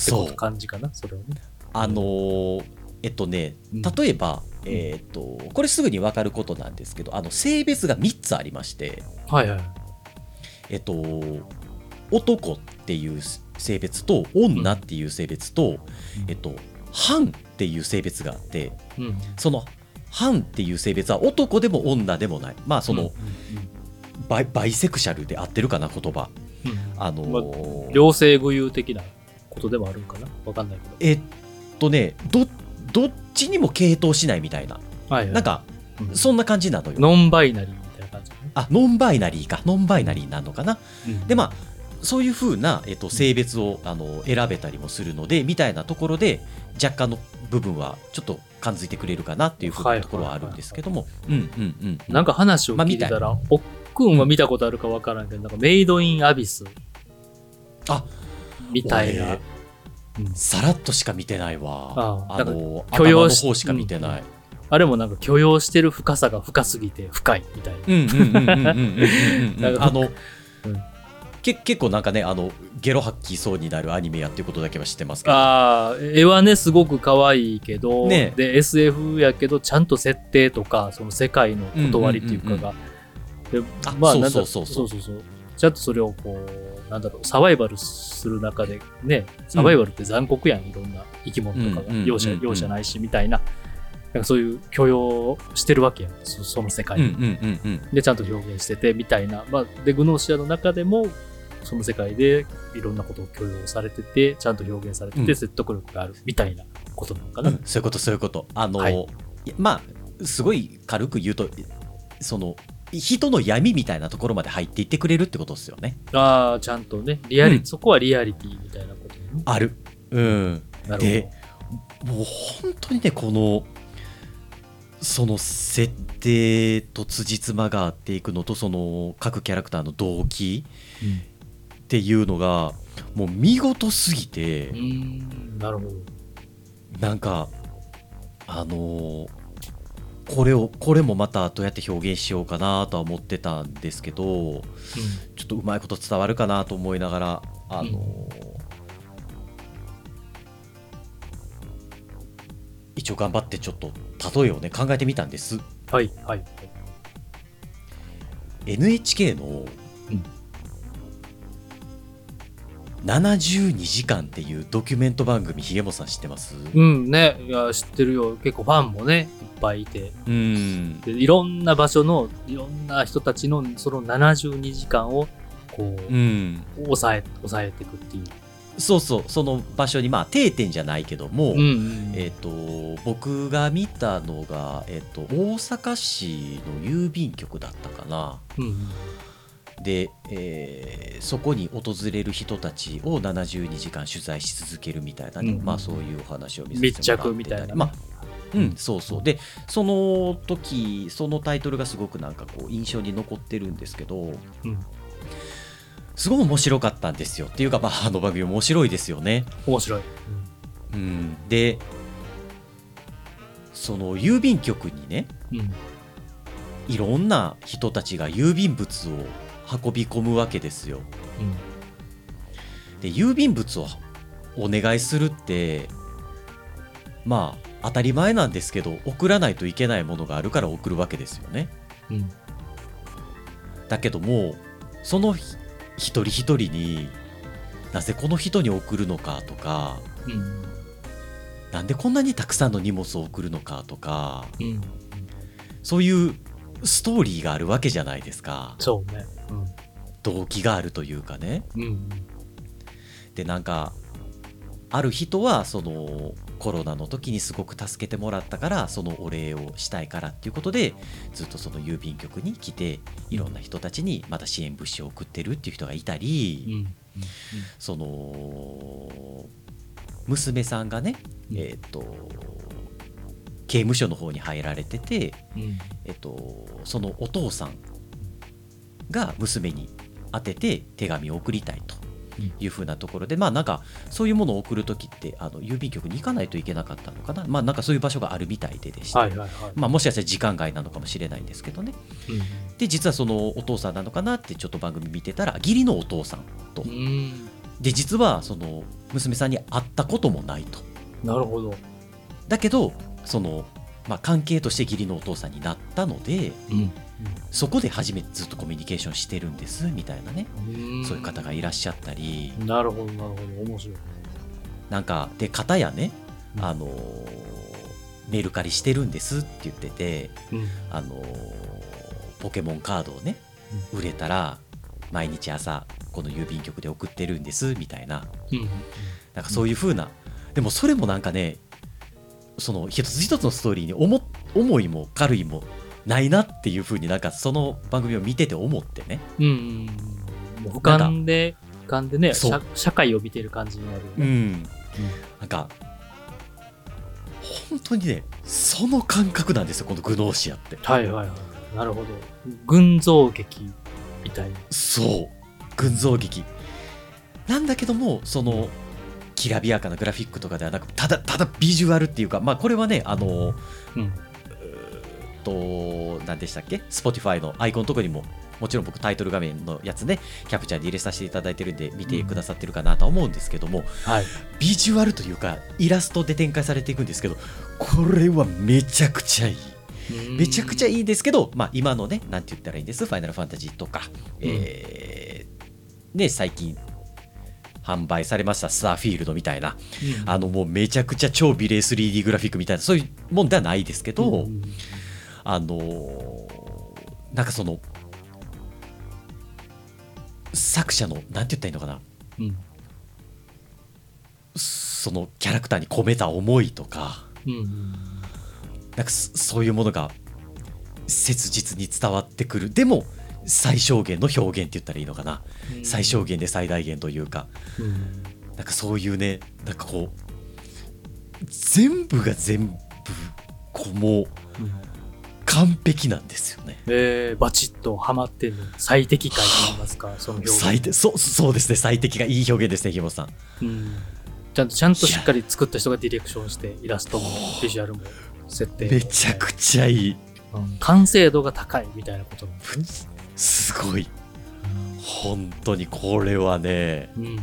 そう。感じかな、それはね。あのーえっとねうん。例えば、えっとこれすぐに分かることなんですけどあの性別が3つありましてはいはい。えっと男っていう性別と女っていう性別と、えっと反っていう性別があってうん。その反っていう性別は男でも女でもない。まあその、うんバイバイセクシャルで合ってるかな言葉。うん。うんあのまー両性具有的なことでもあるんかな？わかんないけど。えっとねどどっちにも傾倒しないみたいな。はいはい。なんかうん。そんな感じなのよ。ノンバイナリーみたいな感じ、ね。あノンバイナリーか。ノンバイナリーなのかな？うん。でまあそういうふうな、えっと、性別をあの選べたりもするのでみたいなところで若干の部分はちょっと感づいてくれるかなっていうふうなところはあるんですけども。うんうんうんうん。なんか話を聞いてたら、おっくんは見たことあるかわからんけど、なんかメイドインアビス。あみたいな、さらっとしか見てないわ。あの許容し頭の方しか見てない、うん、あれもなんか許容してる深さが深すぎて深いみたいな。あの、うん。け結構なんかねあのゲロ吐きそうになるアニメやっていうことだけは知ってますけど。ああ絵はねすごく可愛いけど、ね、で SF やけどちゃんと設定とかその世界の断りっていうかが、うん、まあそうそうそう。そうそうそう。ちゃんとそれをこうなんだろう、サバイバルする中で、ね、サバイバルって残酷やん、いろんな生き物とかが、うん容赦、容赦ないし、みたいな。なんかそういう許容してるわけやん、そその世界に。うで、ちゃんと表現してて、みたいな。まあ、で、グノーシアの中でも、その世界でいろんなことを許容されてて、ちゃんと表現されてて、うん説得力があるみたいなことなのかな。うんそういうことそういうことあの、はいまあすごい軽く言うとその人の闇みたいなところまで入っていってくれるってことですよね。ああ、ちゃんとね、リアリ、うん。そこはリアリティみたいなこと。ね。ある。うん。なるでもう本当にねこのその設定と辻褄が合っていくのとその各キャラクターの動機ほど。っていうのがもう見事すぎて、うん、なるほど。なんかあのーこれをこれもまたどうやって表現しようかなとは思ってたんですけどちょっとうまいこと伝わるかなと思いながらあのー一応頑張ってちょっと例えをね考えてみたんですうん。はい、はい。NHK のうん72時間っていうドキュメント番組ひげもさん知ってます？うん、ね、いや、知ってるよ。結構ファンもね、ぱいいて。うん。でいろんな場所の、いろんな人たちの、その72時間を、こう、うん。抑え、抑えていくっていう。そうそう。その場所にまあ定点じゃないけども、うんうん。えっ、と僕が見たのが、えっと大阪市の郵便局だったかな。うんうん。で、えーそこに訪れる人たちを72時間取材し続けるみたいなね、うんまあそういうお話を見せてもらって密着みたいなね。まあうん、そうそうでその時そのタイトルがすごくなんかこう印象に残ってるんですけどうん。すごい面白かったんですよっていうかまああの番組面白いですよね面白い。うん、でその郵便局にねうん。うん。いろんな人たちが郵便物を運び込むわけですよ。うん。で郵便物をお願いするってまあ当たり前なんですけど送らないといけないものがあるから送るわけですよね。うん。だけどもそのひ一人一人になぜこの人に送るのかとかうん。なんでこんなにたくさんの荷物を送るのかとかうん。そういうストーリーがあるわけじゃないですかそうね。動機があるというかねうん。うん。でなんかある人はそのコロナの時にすごく助けてもらったからそのお礼をしたいからっていうことでずっとその郵便局に来ていろんな人たちにまた支援物資を送ってるっていう人がいたり、うん。その娘さんがね、うんえっ、と刑務所の方に入られてて、うん。えっと、そのお父さんが娘に宛てて手紙を送りたいというふうなところで、まあなんかそういうものを送る時ってあの郵便局に行かないといけなかったのかなまあなんかそういう場所があるみたいででして、はいはいはい。まあ、もしかしたら時間外なのかもしれないんですけどねで実はそのお父さんなのかなってちょっと番組見てたら義理のお父さんとうん。うん。で実はその娘さんに会ったこともないとなるほど。だけどその、まあ、関係として義理のお父さんになったのでうん。そこで初めてずっとコミュニケーションしてるんですみたいなね、うんそういう方がいらっしゃったりなるほど、なるほど。面白い。なんかで方やね、うんあのーメルカリしてるんですって言ってて、うん。あのーポケモンカードをね売れたら毎日朝この郵便局で送ってるんですみたいなうん。なんかそういう風な、でもそれもなんかねその一つ一つのストーリーに重重いも軽いもないなっていう風になんかその番組を見てて思ってねうん。うん。俯瞰で、俯瞰でね、社社会を見てる感じになるよね。んなんか本当にねその感覚なんですよこのグノーシアってはいはいはい。なるほど。群像劇みたいな。そう群像劇なんだけどもそのきらびやかなグラフィックとかではなくただただビジュアルっていうかまあこれはねあのうん。と何でしたっけ？Spotify のアイコンのとこにももちろん僕タイトル画面のやつねキャプチャーで入れさせていただいてるんで見てくださってるかなとは思うんですけども、はい。ビジュアルというかイラストで展開されていくんですけどこれはめちゃくちゃいい。めちゃくちゃい。いいですけど、まあ、今のねなんて言ったらいいんです？ファイナルファンタジーとか、えーね最近販売されましたスターフィールドみたいな。うん。あのもうめちゃくちゃ超美麗 3D グラフィックみたいなそういうもんではないですけど、うんあのーなんかその作者のなんて言ったらいいのかなうん。そのキャラクターに込めた思いとかうん。なんかそそういうものが切実に伝わってくるでも最小限の表現って言ったらいいのかな、うん最小限で最大限というかうん。なんかそういうねなんかこう全部が全部こうもううん完璧なんですよね。えー、バチッとハマってんの最適解と言いますか、その表現。最適そうそうですね。最適がいい表現ですね木本さん。うん。ちゃんと、ちゃんとしっかり作った人がディレクションして、イラストもビジュアルも設定も。めちゃくちゃいい。うん。完成度が高いみたいなことなん。ですね。すごい。本当にこれはねうん。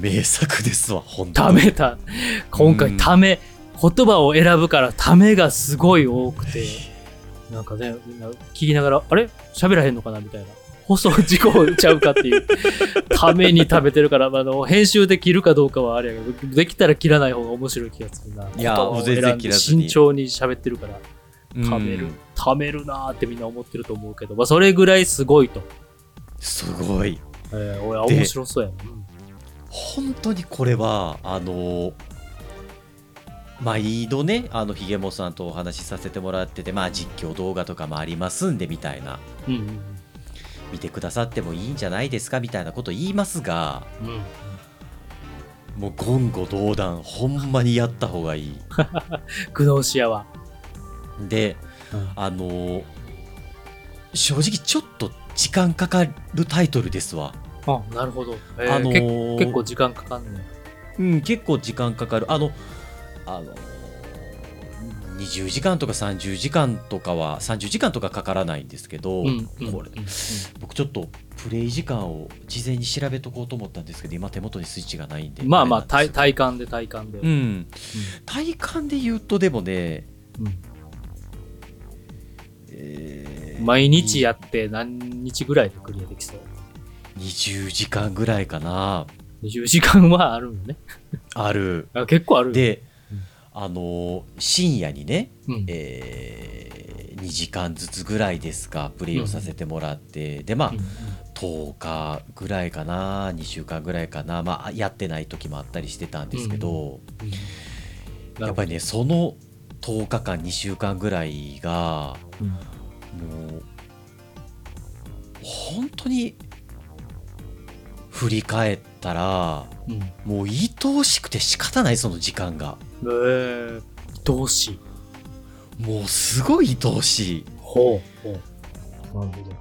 名作ですわ本当たにめた。今回ため、言葉を選ぶからためがすごい多くて、なんかね、みんな聞きながら、あれ？喋らへんのかな？みたいな。放送事故ちゃうかっていう。ために食べてるから、まああの、編集で切るかどうかはあれやけど、できたら切らない方が面白い気がするな。いや全然切らずに。慎重に喋ってるから、ためるうん、ためるなーってみんな思ってると思うけど、まあそれぐらいすごいと。すごい。えー、俺はで面白そうやな。本当にこれはあの毎度ねあのひげもさんとお話しさせてもらっててまあ実況動画とかもありますんでみたいなうん。見てくださってもいいんじゃないですかみたいなこと言いますがうん。うんもう言語道断ほんまにやった方がいいグノーシアは。でうんあの正直ちょっと時間かかるタイトルですわあ、なるほど。えーあのーけ結構時間かかんねうん、結構時間かかる。あの、あの、20時間とか30時間とかは、30時間とかかからないんですけど、うんうん僕ちょっとプレイ時間を事前に調べとこうと思ったんですけど、今手元にスイッチがないんで。まあまあ、体体感で体感で。ようん。体感で言うと、でもね、うんえー毎日やって何日ぐらいでクリアできそう？20時間ぐらいかな。?20 時間はあるよね。ある。あ結構あるよ。でうん、あの、深夜にね、うん、え2時間ずつぐらいですかプレイをさせてもらって、でまあ、うんうん。10日ぐらいかな2週間ぐらいかな、まあ、やってない時もあったりしてたんですけど、うんやっぱりねその10日間2週間ぐらいがうん。もう本当に振り返ったらうん。もう愛おしくて仕方ないその時間がえー、どうしもうすごい愛おしいほうほう。なるほど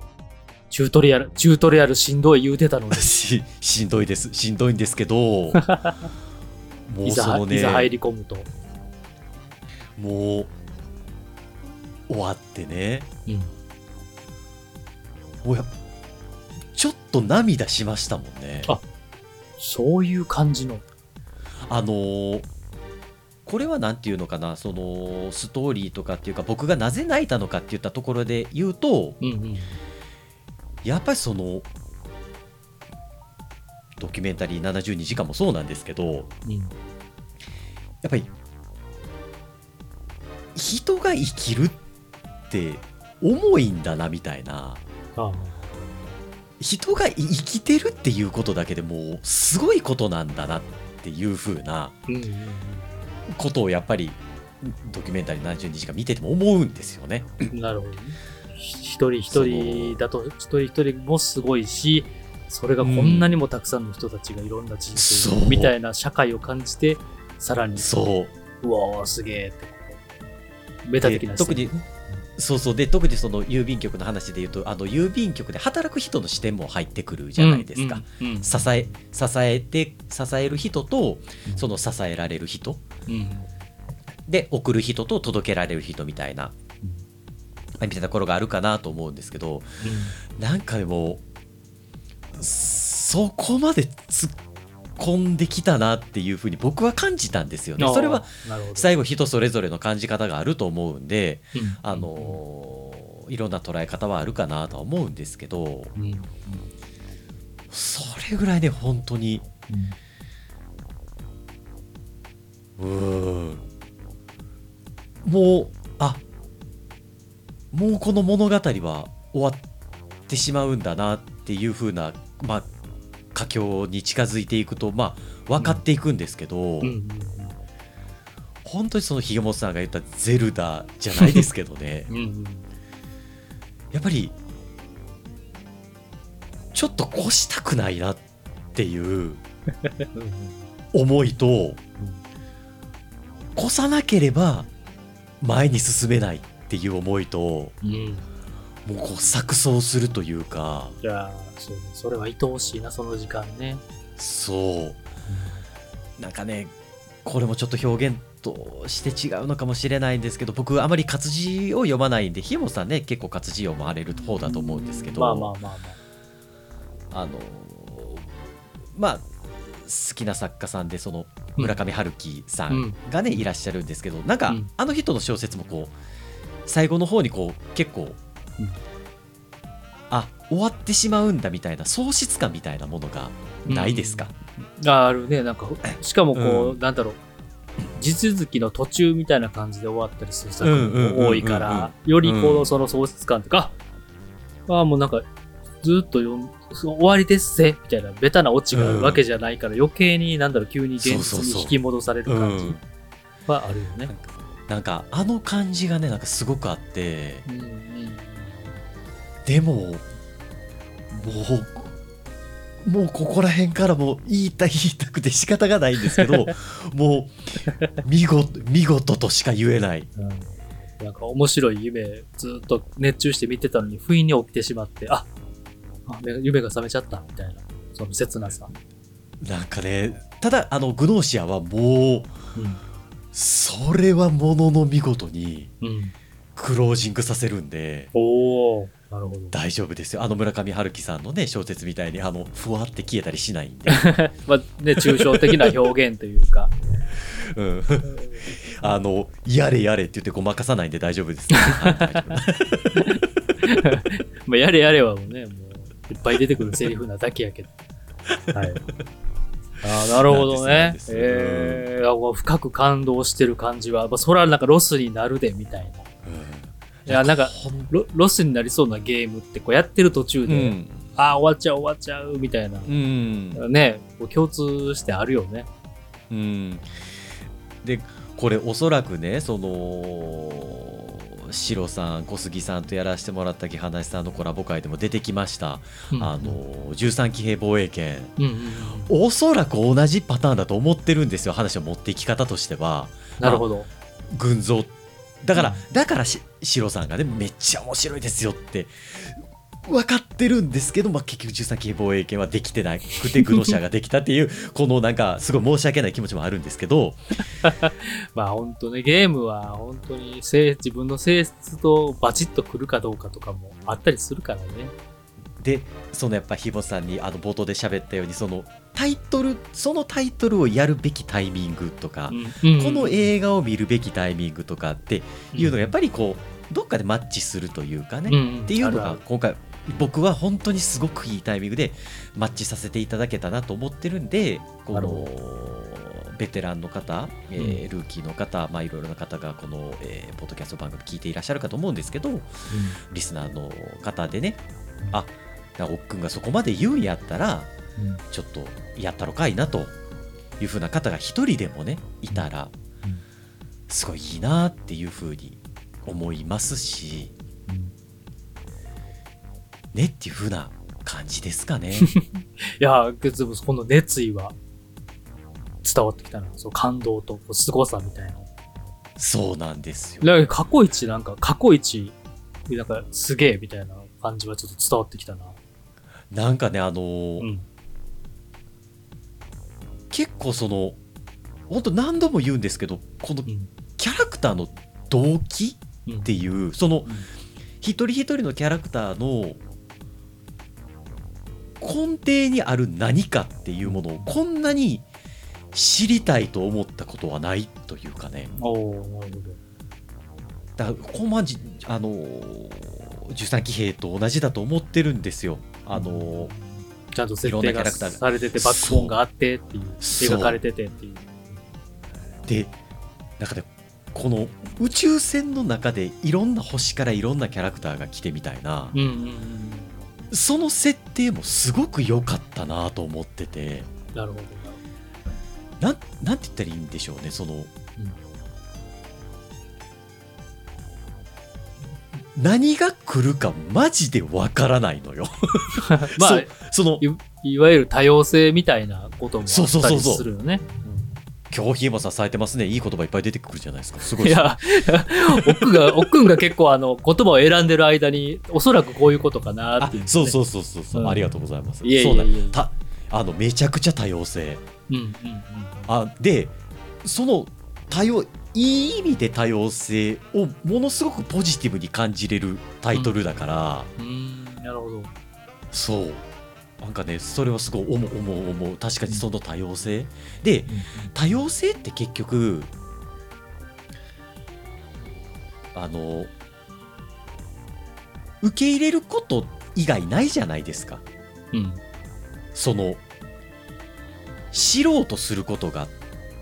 チュートリアルチュートリアルしんどい言うてたのに。ししんどいです。しんどいんですけど。もいうざ,、そのね。いざ入り込むと、もう終わってね。うん、もうやちょっと涙しましたもんね。あそういう感じの。あのーこれはなんていうのかなそのストーリーとかっていうか僕がなぜ泣いたのかって言ったところで言うとうんうん。やっぱりそのドキュメンタリー72時間もそうなんですけどやうん。っぱり人が生きるって重いんだなみたいなああ。人が生きてるっていうことだけでもうすごいことなんだなっていう風なうんうんうん。ことをやっぱりドキュメンタリー72時間見てても思うんですよね。なるほどね。一人一人だと、一人一人もすごいし、それがこんなにもたくさんの人たちがいろんな人生そうみたいな社会を感じて、さらに、そううわーすげえって。メタ的な特にそうそうで特にその郵便局の話で言うとあの郵便局で働く人の視点も入ってくるじゃないですか。。うんうんうん支え支えて支える人とうんその支えられる人うん。で送る人と届けられる人みたいなみたいなところがあるかなと思うんですけどなんかでもそこまで突っ込んできたなっていうふうに僕は感じたんですよね。それは、最後人それぞれの感じ方があると思うんで、うん。あのーいろんな捉え方はあるかなとは思うんですけどうん。うん。それぐらいね本当にうーんもうあもうこの物語は終わってしまうんだなっていう風なまあ佳境に近づいていくとまあ分かっていくんですけど、うん。うん本当にそのひげもとさんが言ったゼルダじゃないですけどね。うん。うんやっぱりちょっと越したくないなっていううん。思いと越さなければ前に進めないっていう思いとうん。うんもうこう錯綜するというか。じゃあそうねそれは愛おしいなその時間ね。そう。なんかねこれもちょっと表現として違うのかもしれないんですけど僕あまり活字を読まないんでひもさんね結構活字を読まれる方だと思うんですけどまあまあまあまあ。あのまあ好きな作家さんでその村上春樹さんがね、いらっしゃるんですけどなんか、うん。あの人の小説もこう最後の方にこう結構、うん。あ終わってしまうんだみたいな喪失感みたいなものがないですか、ああるね。なんかしかもこう、うん。なんだろう。地続きの途中みたいな感じで終わったりする作うんうんうんうんうん品も多いからよりこううんその喪失感とか、ああもうなんかずっと読ん終わりですぜみたいなベタなオチがあるわけじゃないから、余計になんだろう急に現実に引き戻される感じうん。はあるよね。なんかあの感じがねなんかすごくあってうんうん。でももうもうここら辺からもう言いたい言いたくて仕方がないんですけど もう見事見事としか言えない。うん。なんか面白い夢ずっと熱中して見てたのに不意に起きてしまってああ目夢が覚めちゃったみたいな。その切なさ。なんかねただあのグノーシアはもううん。それはものの見事にうん、クロージングさせるんでおおなるほど。大丈夫ですよ。あの村上春樹さんのね小説みたいにあのふわって消えたりしないんで、まあね、抽象的な表現というか。うん、あのやれやれって言ってごまかさないんで大丈夫です、はい大丈夫。まあ、やれやれはもうね、もう、いっぱい出てくるセリフなだけやけど。はい。ああ、なるほどねえー、あもう深く感動してる感じは、まあ、それはなんかロスになるで、みたいな。うんいや、なんか、ロロスになりそうなゲームって、こうやってる途中で、うんああ、終わっちゃう、終わっちゃう、みたいな。うんね、こう共通してあるよね。うん、でこれおそらくねそのシロさん小杉さんとやらせてもらった木花さんのコラボ会でも出てきました、うん。あの13騎兵防衛権。うんうんうん。おそらく同じパターンだと思ってるんですよ話を持っていき方としては。なるほど。群像。だから、うだからしシロさんがねめっちゃ面白いですよって分かってるんですけど、まあ、結局13騎兵防衛権はできてなくてグノシャができたっていう このなんかすごい申し訳ない気持ちもあるんですけど。まあ本当ね、ゲームは本当に性自分の性質とバチッとくるかどうかとかもあったりするからね。でそのやっぱひぼさんにあの冒頭で喋ったようにそのタイトルそのタイトルをやるべきタイミングとか、うんこの映画を見るべきタイミングとかっていうのがやっぱりこうどっかでマッチするというかね、うんっていうのが今回僕は本当にすごくいいタイミングでマッチさせていただけたなと思ってるんでこのベテランの方、えールーキーの方、まあ、いろいろな方がこの、えーポッドキャスト番組聞いていらっしゃるかと思うんですけどリスナーの方でねあおっくんがそこまで言うんやったらうん。うんちょっとやったろかいなというふうな方が一人でもねいたらうん。すごいいいなっていうふうに思いますしうんねっていうふうな感じですかね。いや、けどこの熱意は伝わってきたな。そう感動と凄さみたいな。そうなんですよ。だから過去一なんか、過去一、なんかすげえみたいな感じはちょっと伝わってきたな。なんかねあのーうん。結構その本当何度も言うんですけどこのうん。キャラクターの動機うんっていうそのうん一人一人のキャラクターの根底にある何かっていうものをこんなに知りたいと思ったことはないというかねおおなるほど。だからここまじあのー13騎兵と同じだと思ってるんですよあのーちゃんと設いろんな定がキャラクターがされてて、バックボーンがあってっていう描かれててっていう。でなんかねこの宇宙船の中でいろんな星からいろんなキャラクターが来てみたいな、うんうんうん。その設定もすごく良かったなと思っててなるほど。なんなんて言ったらいいんでしょうねその、何が来るかマジでわからないのよ まあそのいいわゆる多様性みたいなこともあったりそうそうするよね。今日ひえまさんされてますね。いい言葉いっぱい出てくるじゃないですか。すごいうんいや、奥が、奥が結構あの、言葉を選んでる間に、おそらくこういうことかなあってね。そうそうそうそうそう、うん。ありがとうございます。いえいえいえ。そうなんたあのめちゃくちゃ多様性。うんうんうん。あでその多様いい意味で多様性をものすごくポジティブに感じれるタイトルだから、うーん、なるほど。そうなんかねそれはすごい思う思う思う確かにその多様性、で多様性って結局あの受け入れること以外ないじゃないですかうん。その知ろうとすることが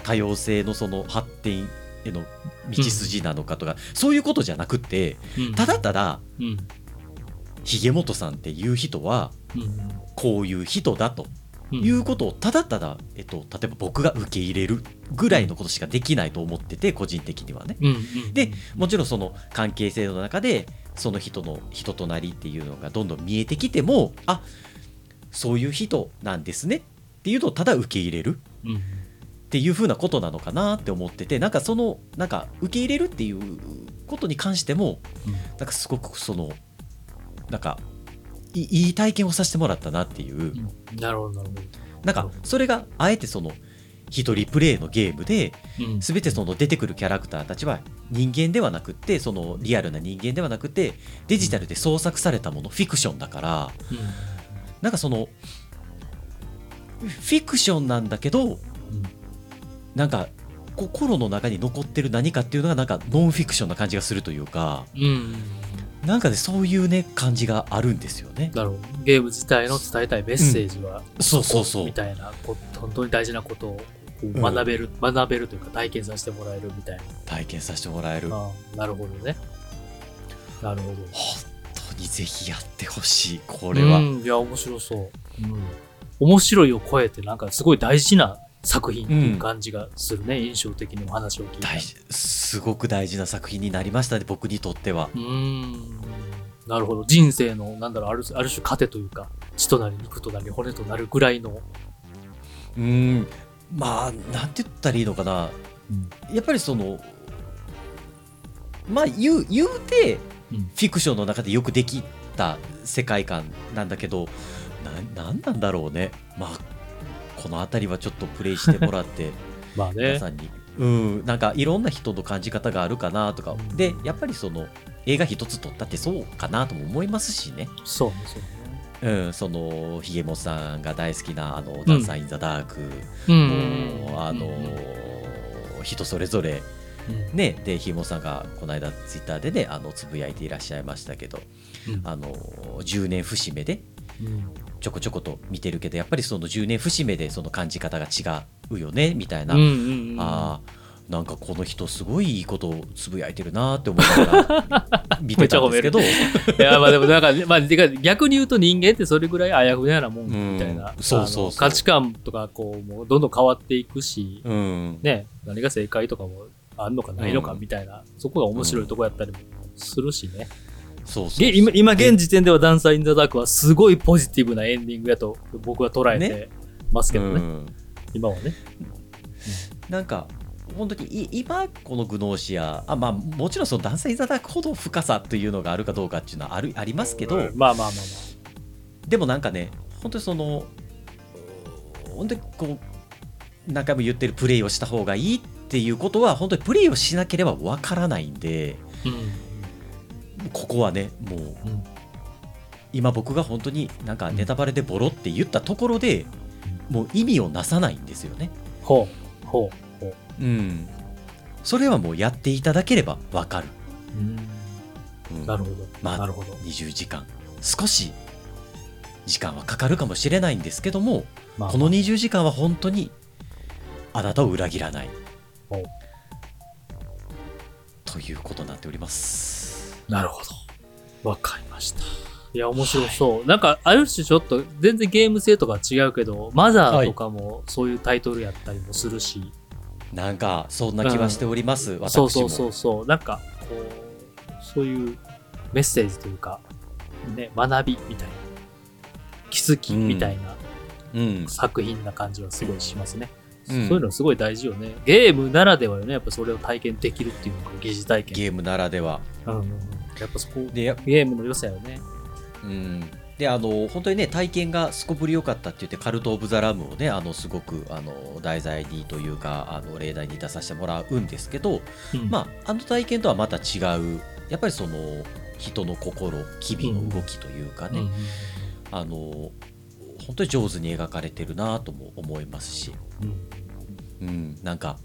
多様性のその発展への道筋なのかとか、そういうことじゃなくってうんただただうん。ひげもとさんっていう人はうん。こういう人だとうん。いうことをただただ、えっと、例えば僕が受け入れるぐらいのことしかできないと思ってて個人的にはね。うんうん。でもちろんその関係性の中でその人の人となりっていうのがどんどん見えてきてもあそういう人なんですねっていうのをただ受け入れるうん。っていう風なことなのかなって思っててなんかそのなんか受け入れるっていうことに関してもなんかすごくそのなんかいい体験をさせてもらったなっていう。なるほど、なるほど。なんかそれがあえてその一人プレイのゲームで。全てその出てくるキャラクターたちは人間ではなくってそのリアルな人間ではなくてデジタルで創作されたものフィクションだからなんかそのフィクションなんだけどなんか心の中に残ってる何かっていうのがなんかノンフィクションな感じがするというか。うん。なんかねそういうね感じがあるんですよね。なるほど。ゲーム自体の伝えたいメッセージは、そうそうそうみたいなこ、本当に大事なことを学べる、学べるというか体験させてもらえるみたい体験させてもらえる本な。るほどね。なるほど。当にぜひやってほしいこれは。うん、いや、面白そう。うん。面白いを超えて、なんかすごい大事な作品っていう感じがするね、印象的にお話を聞いて。すごく大事な作品になりましたね僕にとってはうーん。なるほど。人生の、なんだろう、あるある種糧というか、血となり肉となり骨となるぐらいの。うんまあなんて言ったらいいのかなやっぱりそのまあ言う言うてうんフィクションの中でよくできた世界観なんだけどななんなんだろうねまあこの辺りはちょっとプレイしてもらって まあね。皆さんに、うんなんかいろんな人の感じ方があるかなとか。うん。でやっぱりその映画一つ撮ったってそうかなとも思いますしね。そうね、そうね。うん、そのひげもさんが大好きなあの「ダンサー・イン・ザ・ダーク」あの人それぞれ。うん。ねでひげもさんがこの間ツイッターでねあのつぶやいていらっしゃいましたけどうん。あの10年節目でうんちょこちょこと見てるけどやっぱりその10年節目でその感じ方が違うよねみたいな、うんうんうんあーなんかこの人すごいいいことをつぶやいてるなって思いながら 見てたんですけど。いやまあでもなんか、まあ、逆に言うと人間ってそれぐらいあやふやなもんみたいな、うんそうそう価値観とかこうもうどんどん変わっていくし、うん。ね、何が正解とかもあんのかないのかみたいな、そこが面白いとこやったりもするしね。そうそう今今現時点ではダンサー・イン・ザ・ダークはすごいポジティブなエンディングやと僕は捉えてますけどね、うん。今はね。なんか本当にい今このグノーシアあまあもちろんその男性いただくほど深さというのがあるかどうかっていうのはあるありますけど、まあまあまあまあ。でもなんかね本当にそのうん本当にこう何回も言ってるプレイをした方がいいっていうことは本当にプレイをしなければわからないんでうんここはねもううん今僕が本当になんかネタバレでボロって言ったところでもう意味をなさないんですよね。ほう、ほう、ほう。うん、それはもうやっていただければわかる。うんうんなるほど。まあなるほど。20時間少し時間はかかるかもしれないんですけどもまあこの20時間は本当にあなたを裏切らないということになっておりますなるほど。わかりました。いや、面白そう。なんか、ある種ちょっと、全然ゲーム性とか違うけど、マザーとかもそういうタイトルやったりもするし、なんかそんな気はしております、私もそうそうそうそう。なんか、こう、そういうメッセージというか、ね、学びみたいな、気づきみたいなうん作品な感じはすごいしますね。うんそういうのすごい大事よね。ゲームならではよね、やっぱそれを体験できるっていうのが疑似体験。ゲームならではうんうんうんやっぱそこ、でやゲームの良さよね。うん。であの本当にね体験がすこぶり良かったって言ってカルト・オブ・ザ・ラムをねあのすごくあの題材にというかあの例題に出させてもらうんですけど、うん。まあ、あの体験とはまた違うやっぱりその人の心機微の動きというかね、うんうんあの本当に上手に描かれてるなとも思いますし、うん。うん、なんか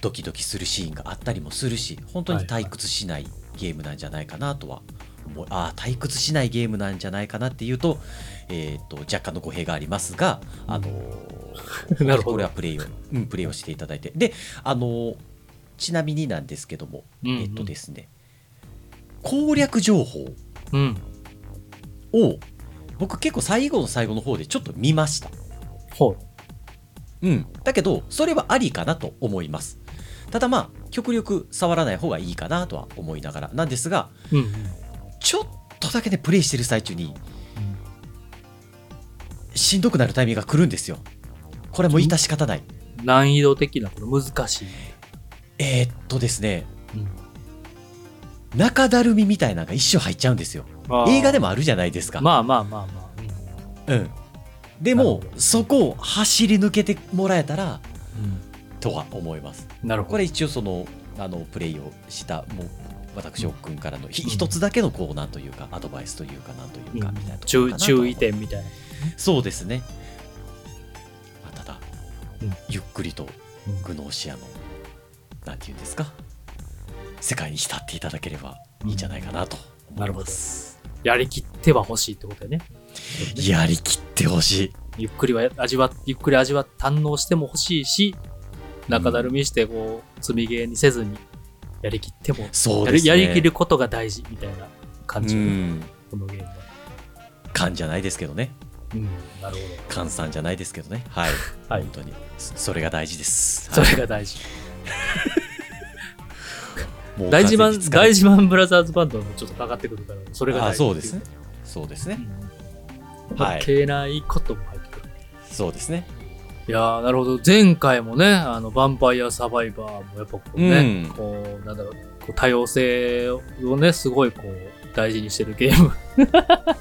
ドキドキするシーンがあったりもするし本当に退屈しないゲームなんじゃないかなとは思い、ああ退屈しないゲームなんじゃないかなっていうと,、えー、と若干の語弊がありますが、あの なるほどこれはプレイを、うん、プレイをしていただいてであのちなみになんですけども、うんうんえっ、とですね攻略情報うん。を僕結構最後の最後の方でちょっと見ました。ほうん。だけど、それはありかなと思います。ただまあ、極力触らない方がいいかなとは思いながらなんですが、う。うんうん。ちょっとだけね、プレイしてる最中に、しんどくなるタイミングが来るんですよ。これも致し方ない。難易度的なこの難しい。えーっとですね、うん中だるみみたいなのが一瞬入っちゃうんですよ。映画でもあるじゃないですか。まあまあまあまあ。うん。でもなるほ、どそこを走り抜けてもらえたら、うんとは思います。なるほど。これ一応そのあのプレイをしたもう私奥君からのひうん。一つだけのこうなんというかアドバイスというかなんというかみたいな注意点みたいな。そうですね、まあ、ただ、うん。ゆっくりとグノーシアのなんていうんですか世界に浸っていただければいいんじゃないかなと。思います、やりきっては欲しいってことだよね。やりきってほしい。ゆっくりは味わっ、ゆっくり味わっ堪能しても欲しいし、中だるみしてこう、積みゲーにせずに、やりきっても、やりそうですねやりきることが大事みたいな感じうんこのゲームは。勘じゃないですけどねうん、なるほ勘さんじゃないですけどねはい、はい本当にそそれが大事ですど。そはいれが大事。大事マン、大事マンブラザーズバンドもちょっとかかってくるから、それが大あ事。そうですね。そうですね。うん。はい関係ないことも入ってくる。そうですね。いやー、なるほど。前回もね、あの、ヴァンパイアサバイバーもやっぱこうね、うんこう、なんだろう、こう多様性をね、すごいこう、大事にしてるゲーム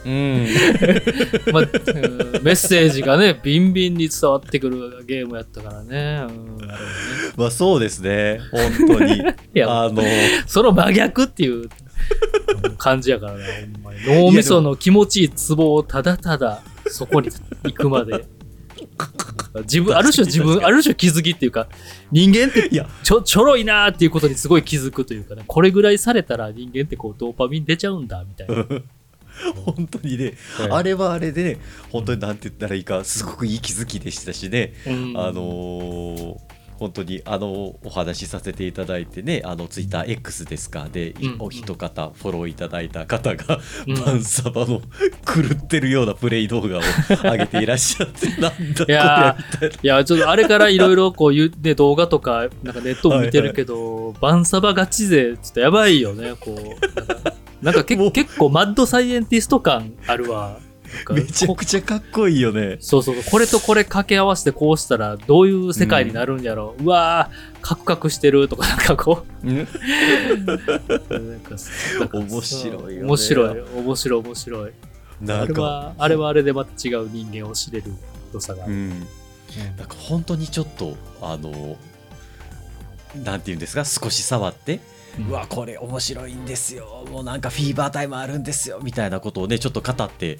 うん まあ、うんメッセージがね、ビンビンに伝わってくるゲームやったからね。うん、ねまあそうですね本当にいや、あのその真逆っていううん感じやからね、ほんまに。脳みその気持ちいいツボをただただそこに行くまで。自分、ある種自分、ある種気づきっていうか、人間っていや。ちょ、ちょろいなーっていうことにすごい気づくというかね、これぐらいされたら人間ってこうドーパミン出ちゃうんだ、みたいな。本当にね、あれはあれでね本当になんて言ったらいいかすごくいい気づきでしたしね、うん。あのー本当にあのお話しさせていただいてねあのツイッター X ですか？で、いうんお一方フォローいただいた方が、うん。バンサバの狂ってるようなプレイ動画を上げていらっしゃってなんだこれいやみたいな。いや、ちょっとあれからいろいろこういう、ね、動画とか、なんかネットも見てるけど、バンサバガチ勢、ちょっとやばいよね、こう。なんか結構マッドサイエンティスト感あるわ。めちゃくちゃかっこいいよね。そうそうこれとこれ掛け合わせてこうしたらどういう世界になるんやろ。う。うわー、カクカクしてるとか、なんかこう。面白いよね。面白い、面白い、面白い。あれは、あれはあれでまた違う人間を知れる良さがある。うん、なんか本当にちょっとあのなんていうんですか？少し触って、うわこれ面白いんですよ。もうなんかフィーバータイムあるんですよ。みたいなことをねちょっと語って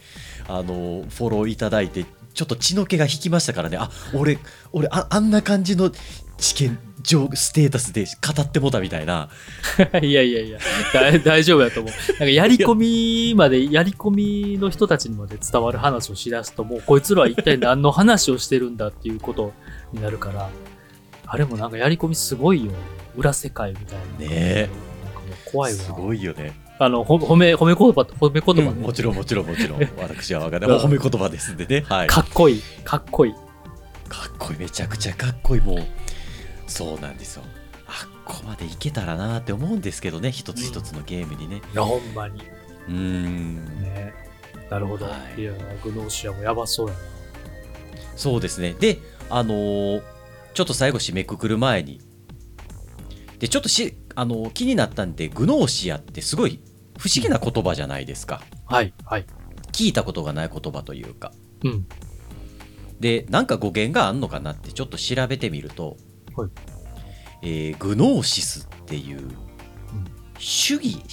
あのフォローいただいてちょっと血の気が引きましたからねあ俺俺ああんな感じの知見上ステータスで語ってもたみたいな いやいやいや、だ大丈夫やと思う。なんかやり込みまで、やり込みの人たちにまで伝わる話をしだすと、もうこいつらは一体何の話をしてるんだっていうことになるから、あれもなんかやり込みすごいよ。裏世界みたいな。ね怖いわ。すごいよね、あの、ほ褒め、褒め言葉、褒め言葉ね。うんもちろんもちろんもちろん 私は分かんない褒め言葉ですんでねはいかっこいい。かっこいい。かっこいいめちゃくちゃかっこいいもうそうなんですよあっこまでいけたらなって思うんですけどね一つ一つのゲームにねいや、ほんまに。うーんね。なるほど。はいい、や、グノーシアもやばそうやな。そうですねであのーちょっと最後締めくくる前にでちょっとし、あのー気になったんでグノーシアってすごい不思議な言葉じゃないですかはい、はい。聞いたことがない言葉というかうん。でなんか語源があんのかなってちょっと調べてみると、はいえーグノーシスっていう主義思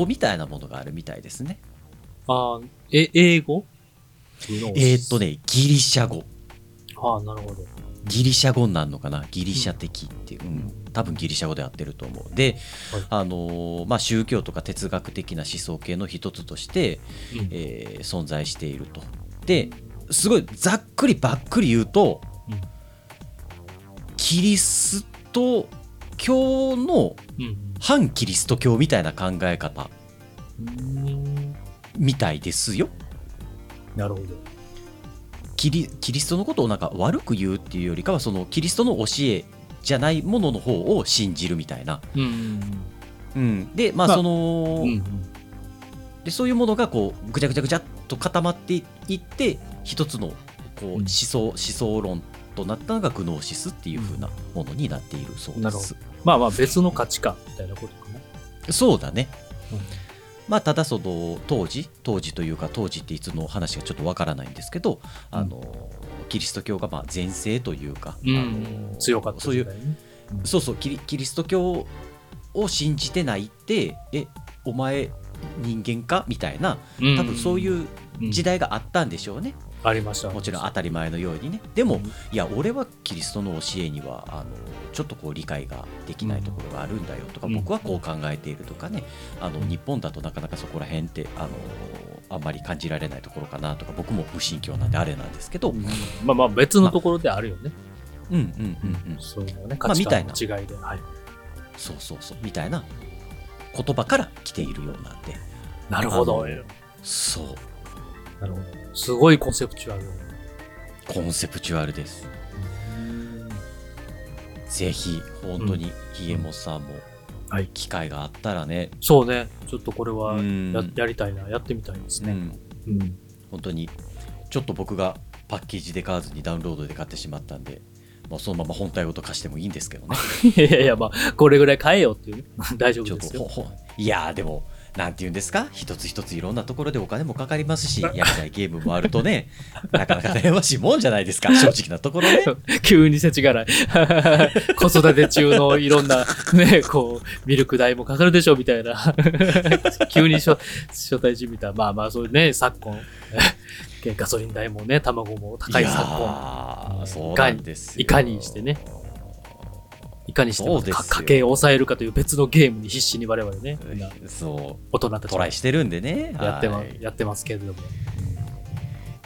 想みたいなものがあるみたいですね。あーえ、英語？えーっとねギリシャ語ああ、なるほど。ギリシャ語になるのかな？ギリシャ的っていう、うん多分ギリシャ語で合ってると思う。で、はいあのーまあ、宗教とか哲学的な思想系の一つとして、うんえー存在していると。ですごいざっくりばっくり言うと、うんキリスト教のうん反キリスト教みたいな考え方うん。みたいですよ。なるほど。キリキリストのことをなんか悪く言うっていうよりかはそのキリストの教えじゃないものの方を信じるみたいな。うん。うん、でまあまあその、うん。でそういうものがこうぐちゃぐちゃぐちゃっと固まっていって一つのこううん思想思想論となったのがグノーシスっていう風なものになっているそうです。まあまあ別の価値観みたいなことかな。そうだね。うんまあただその当時当時というか当時っていつの話がちょっとわからないんですけど、あのキリスト教がまあ全盛というか、うん。あの強かったそういう。そうそうキリキリスト教を信じてないってえお前人間か？みたいなうん。多分そういううん。時代があったんでしょうね、ありました。もちろん当たり前のようにね。でも、うん。いや俺はキリストの教えにはあのちょっとこう理解ができないところがあるんだよとか、うん。僕はこう考えているとかね。あのうん。日本だとなかなかそこら辺ってあのあんまり感じられないところかなとか僕も無神教なんであれなんですけど、うん。まあまあ別のところであるよね。うんうんうんうん。そういうのね、まあ価値観の違いで。はい。そうそうそう。みたいな言葉から来ているようなんで。なるほど。そうなるほど。すごいコンセプチュアル。コンセプチュアルですぜひ本当にひげもさんもはい機会があったらね、そうね。ちょっとこれはうんややりたいな。やってみたいですね。うん、うん。本当にちょっと僕がパッケージで買わずにダウンロードで買ってしまったんで、まあ、そのまま本体ごと貸してもいいんですけどね いやいやまあ、これぐらい買えよっていうね。大丈夫ですよ。いやーでもなんて言うんですか？一つ一ついろんなところでお金もかかりますしやりたいゲームもあるとね なかなか悩ましいもんじゃないですか 正直なところね急に世知辛い。子育て中のいろんな、ね、こう、ミルク代もかかるでしょ、みたいな。急に初初対人みたいな。まあまあ、そういうね、昨今、ガソリン代もね、卵も高い昨今。やーそうなんですよいかにしてねいかにして家計を抑えるかという別のゲームに必死に我々ね、そう。大人たちは。トライしてるんでね。やってまはい。やってますけれども。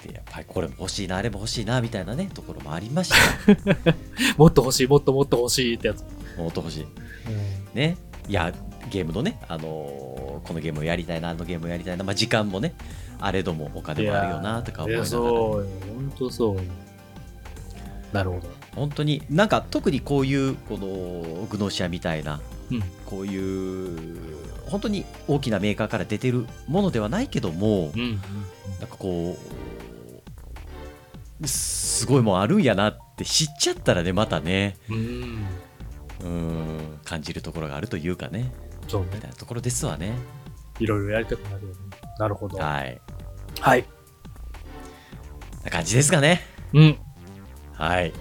でやっぱりこれも欲しいなあれも欲しいなみたいなねところもありました。もっと欲しい、もっともっと欲しいってやつ。もっと欲しい。ね。いやゲームのね、あのーこのゲームをやりたいなあのゲームをやりたいな、まあ、時間もねあれどもお金もあるよなとか思いながらそうよ、本当そうよ。なるほど。本当になんか特にこういうこのグノシアみたいなうん。こういう本当に大きなメーカーから出てるものではないけどもうん。なんかこうすごいもんあるんやなって知っちゃったらねまたねうん。うん感じるところがあるというかねそうねみ。たいなところですわねいろいろやりたくなるよね。なるほど。はいはい。な感じですかねうん。はい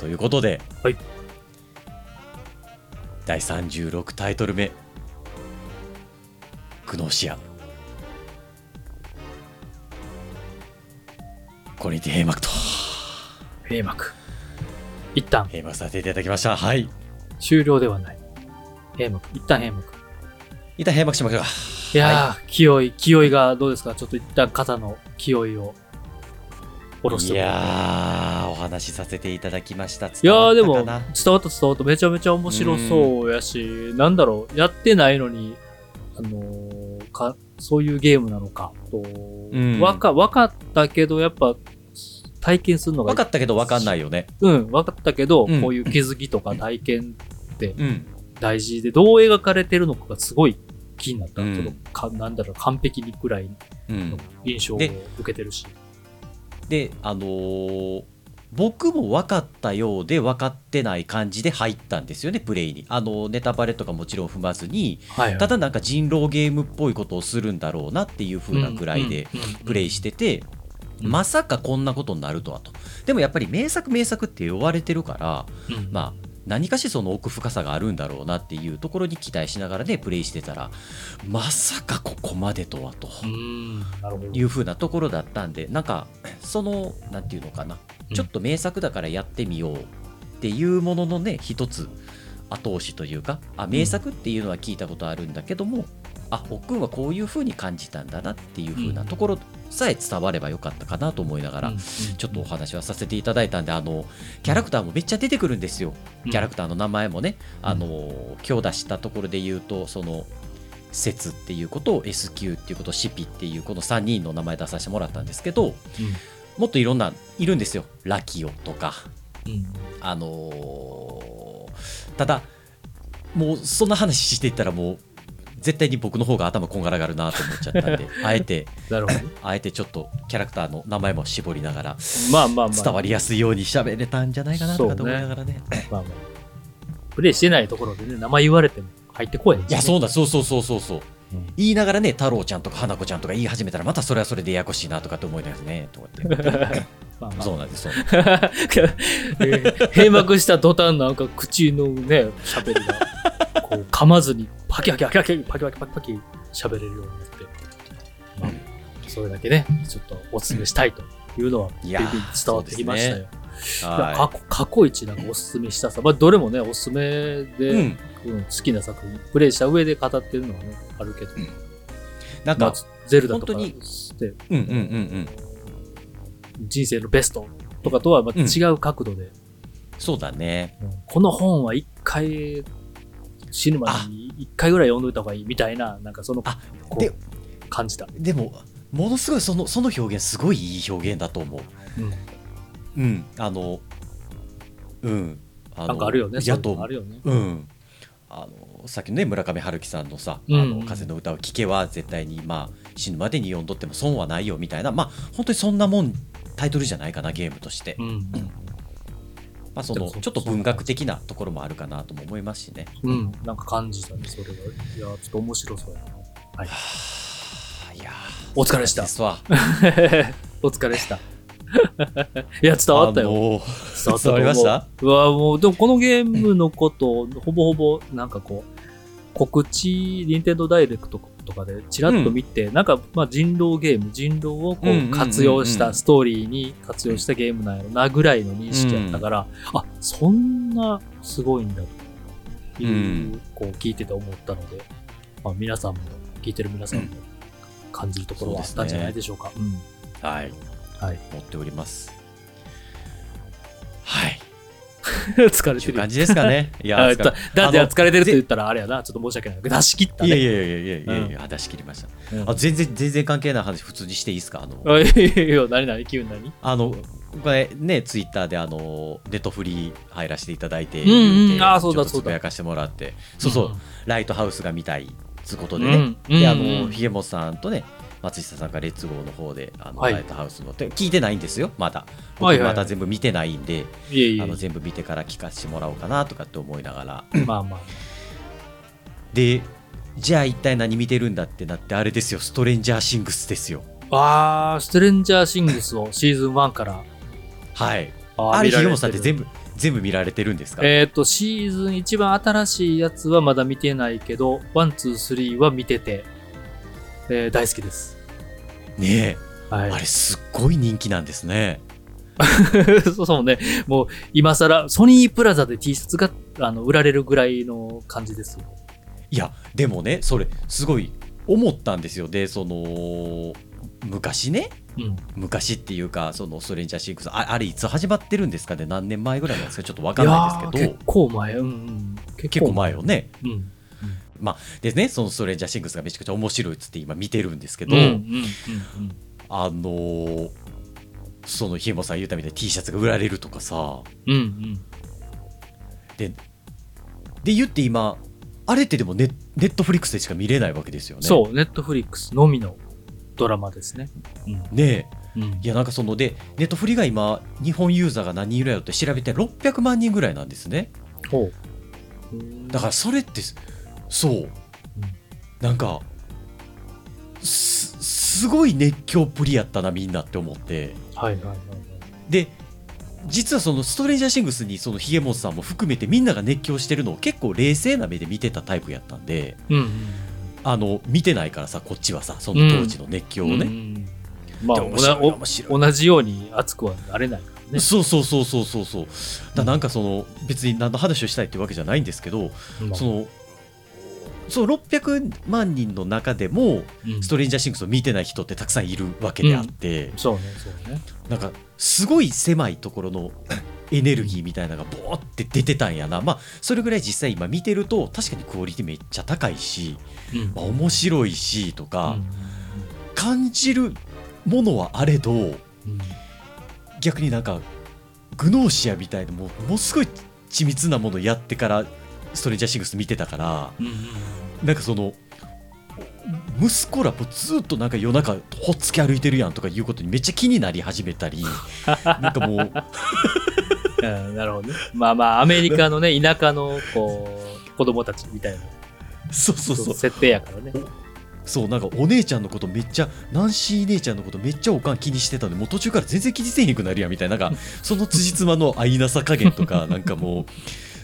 ということで、はい。第36タイトル目グノシア。これにて閉幕と。閉幕。一旦。閉幕させていただきました。はい。終了ではない。閉幕。一旦閉幕。一旦閉幕しましょう。かいやー、気負い、気負いがどうですか？ちょっと一旦肩の気負いを下ろしていやーお話しさせていただきました。いやーでも伝わったか伝わっためちゃめちゃ面白そうやし、なんだろう、やってないのに、あのーか、そういうゲームなのかと、ん。わか、わかったけど、やっぱ、体験するのが、分かったけど分かんないよね。うん、わかったけど、うん。こういう気づきとか体験うん。大事で、どう描かれてるのかがすごい気になった。うん。かなんだろう、完璧にくらいうん。の印象をで受けてるし。であのー僕も分かったようで分かってない感じで入ったんですよねプレイに。あのネタバレとかもちろん踏まずにはい、ただなんか人狼ゲームっぽいことをするんだろうなっていう風なくらいでプレイしてて、うん。まさかこんなことになるとはと。でもやっぱり名作名作って呼ばれてるからうん、うん。まあ何かしその奥深さがあるんだろうなっていうところに期待しながらねプレイしてたらまさかここまでとはと。いう風なところだったんでなんかそのなんていうのかなうんちょっと名作だからやってみようっていうもののね一つ後押しというかあ名作っていうのは聞いたことあるんだけども、あおっくんはこういう風に感じたんだなっていう風なところさえ伝わればよかったかなと思いながら、うんちょっとお話はさせていただいたんであのキャラクターもめっちゃ出てくるんですよ。キャラクターの名前もね、あの今日出したところで言うとその節っていうことを SQ っていうことシピっていうこの3人の名前出させてもらったんですけどもっといろんないるんですよ。ラキオとか。あのーただもうそんな話していったらもう絶対に僕の方が頭こんがらがるなと思っちゃったんであえてなるほど。あえてちょっとキャラクターの名前も絞りながらまあまあまあ。伝わりやすいように喋れたんじゃないかなとかと思いながらね。まあまあ。プレイしてないところでね、名前言われても入ってこいね。いやそうだそうそうそうそうそう。うん。言いながらね太郎ちゃんとか花子ちゃんとか言い始めたらまたそれはそれでややこしいなとかって思いながらねとかって。まあまあ。そうなんです 閉幕した途端なんか口のね、喋りが、こう噛まずにパキパキパキパキパキパキパキパキ喋れるようになって、まあ、それだけね、ちょっとお勧めしたいというのは、伝わってきましたよ。過去過去一なんかおすすめしたさ、まあ、どれもね、おすすめで、い、うん、うん好きな作品、プレイした上で語ってるのはね、あるけど、なんかまあ、ゼルダとかして、うんうんうんうん。人生のベストとかとはまた違う角度で、そうだね。うん。この本は一回死ぬまでに一回ぐらい読んどいた方がいいみたいな、なんかその、あこでう、感じた。でもものすごいそのその表現すごいいい表現だと思ううん。うんあのうんあのなんかあるよね。やとのあるよね。うんあのさっきのね村上春樹さんのさ「うんあの風の歌を聴け」は絶対に、まあ、死ぬまでに読んどっても損はないよみたいなまあ本当にそんなもんタイトルじゃないかなゲームとしてう、ん。まあ、そのちょっと文学的なところもあるかなとも思いますしね。うん、なんか感じたね、それが。いや、ちょっと面白そうやな。はい。はあいやお疲れでしたですわ。お疲れでした。いや、伝わったよ。伝わったと伝わりました？うわ、もう、でもこのゲームのことを、ほぼほぼ、なんかこう、告知、任天堂ダイレクトとかでチラッと見て、なんか、まあ人狼ゲーム、人狼をこうんうんうんううん活用した、ストーリーに活用したゲームなんやろな、ぐらいの認識やったから、あ、そんなすごいんだという、うんこう聞いてて思ったので、まあ皆さんも、聞いてる皆さんも感じるところはあったんじゃないでしょうか。うんはい。はい。持っております。疲れてる。感。じですかね。いや、あだだってあの疲れてるって言ったらあれやな、ちょっと申し訳ない。出し切ったね。いやいやいやいやいやいや、出し切りました。うん。あ全然全然関係ない話普通にしていいですか？あのあいやいや何何？急に何？あのこれねツイッターであのネットフリー入らせていただいて、うんうん。言てあーそうだちょっとそうだつぶやかしてもらって。そうそう、ライトハウスが見たいつうことでね、うん。うん。であうんのひげもさんとね松下さんがレッツゴーの方であの、はい。ライトハウスのって聞いてないんですよまだ。僕まだ全部見てないんで、あの全部見てから聞かせてもらおうかなとかって思いながら。まあまあ。でじゃあ一体何見てるんだってなってあれですよ。ストレンジャーシングスですよ。あー、ストレンジャーシングスをシーズン1から。はい。ああれひげもさんって部。全部全部見られてるんですか、えっ、と、シーズン一番新しいやつはまだ見てないけど、 one、two、three は見てて、えー大好きです。ねえはい。あれすっごい人気なんですね。そうそうね。もう、今更、ソニープラザで T シャツがあの売られるぐらいの感じですよ。いやでもねそれすごい思ったんですよでその昔ねうん。昔っていうかその Stranger Things ああれいつ始まってるんですかね何年前ぐらいなんですかちょっと分かんないですけど結構前。うんうん。結結構前よ。ね。うん。でねそのストレンジャーシングスがめちゃくちゃ面白いっつって今見てるんですけど、うんうんうんあのーそのひえもさん言うたみたいに T シャツが売られるとかさうん。うんうん。でで言って今あれってでもネネットフリックスでしか見れないわけですよね。そう、ネットフリックスのみのドラマですね。ねえうん。うんいやなんかそのでネットフリが今日本ユーザーが何人いるやろって調べて600万人ぐらいなんですねほう。だからそれってそう、なんかすすごい熱狂っぷりやったなみんなって思って。はいはいはいはい。で実はそのストレンジャーシングスにそのヒゲモンさんも含めてみんなが熱狂してるのを結構冷静な目で見てたタイプやったんでうんうん。あの見てないからさこっちはさその当時の熱狂をね、うん。うん。まあ、同じように熱くはなれないからね。そうそうそうそうそうそう。だなんかその別に何の話をしたいっていうわけじゃないんですけど、まあ。そのその600万人の中でもうん。ストレンジャーシングスを見てない人ってたくさんいるわけであって、そうね、そうね。なんかすごい狭いところの エネルギーみたいなのがボーって出てたんやな。まあそれぐらい実際今見てると確かにクオリティめっちゃ高いし、うん。まあ、面白いしとか、うん。感じるものはあれどうん。逆になんかグノーシアみたいなもうものすごい緻密なものやってからストレンジャーシングス見てたからうんうんなんかその息子らもずっとなんか夜中ほっつき歩いてるやんとかいうことにめっちゃ気になり始めたり なんかもう うんなるほどね。まあまあ、アメリカのね、田舎の、こう、子供たちみたいな、そうそうそう設定やからね。そうなんかお姉ちゃんのことめっちゃナンシー姉ちゃんのことめっちゃおかん気にしてたんでもう途中から全然気にせえへんくなるやんみたいななんかその辻褄の合いなさ加減とかなんかもう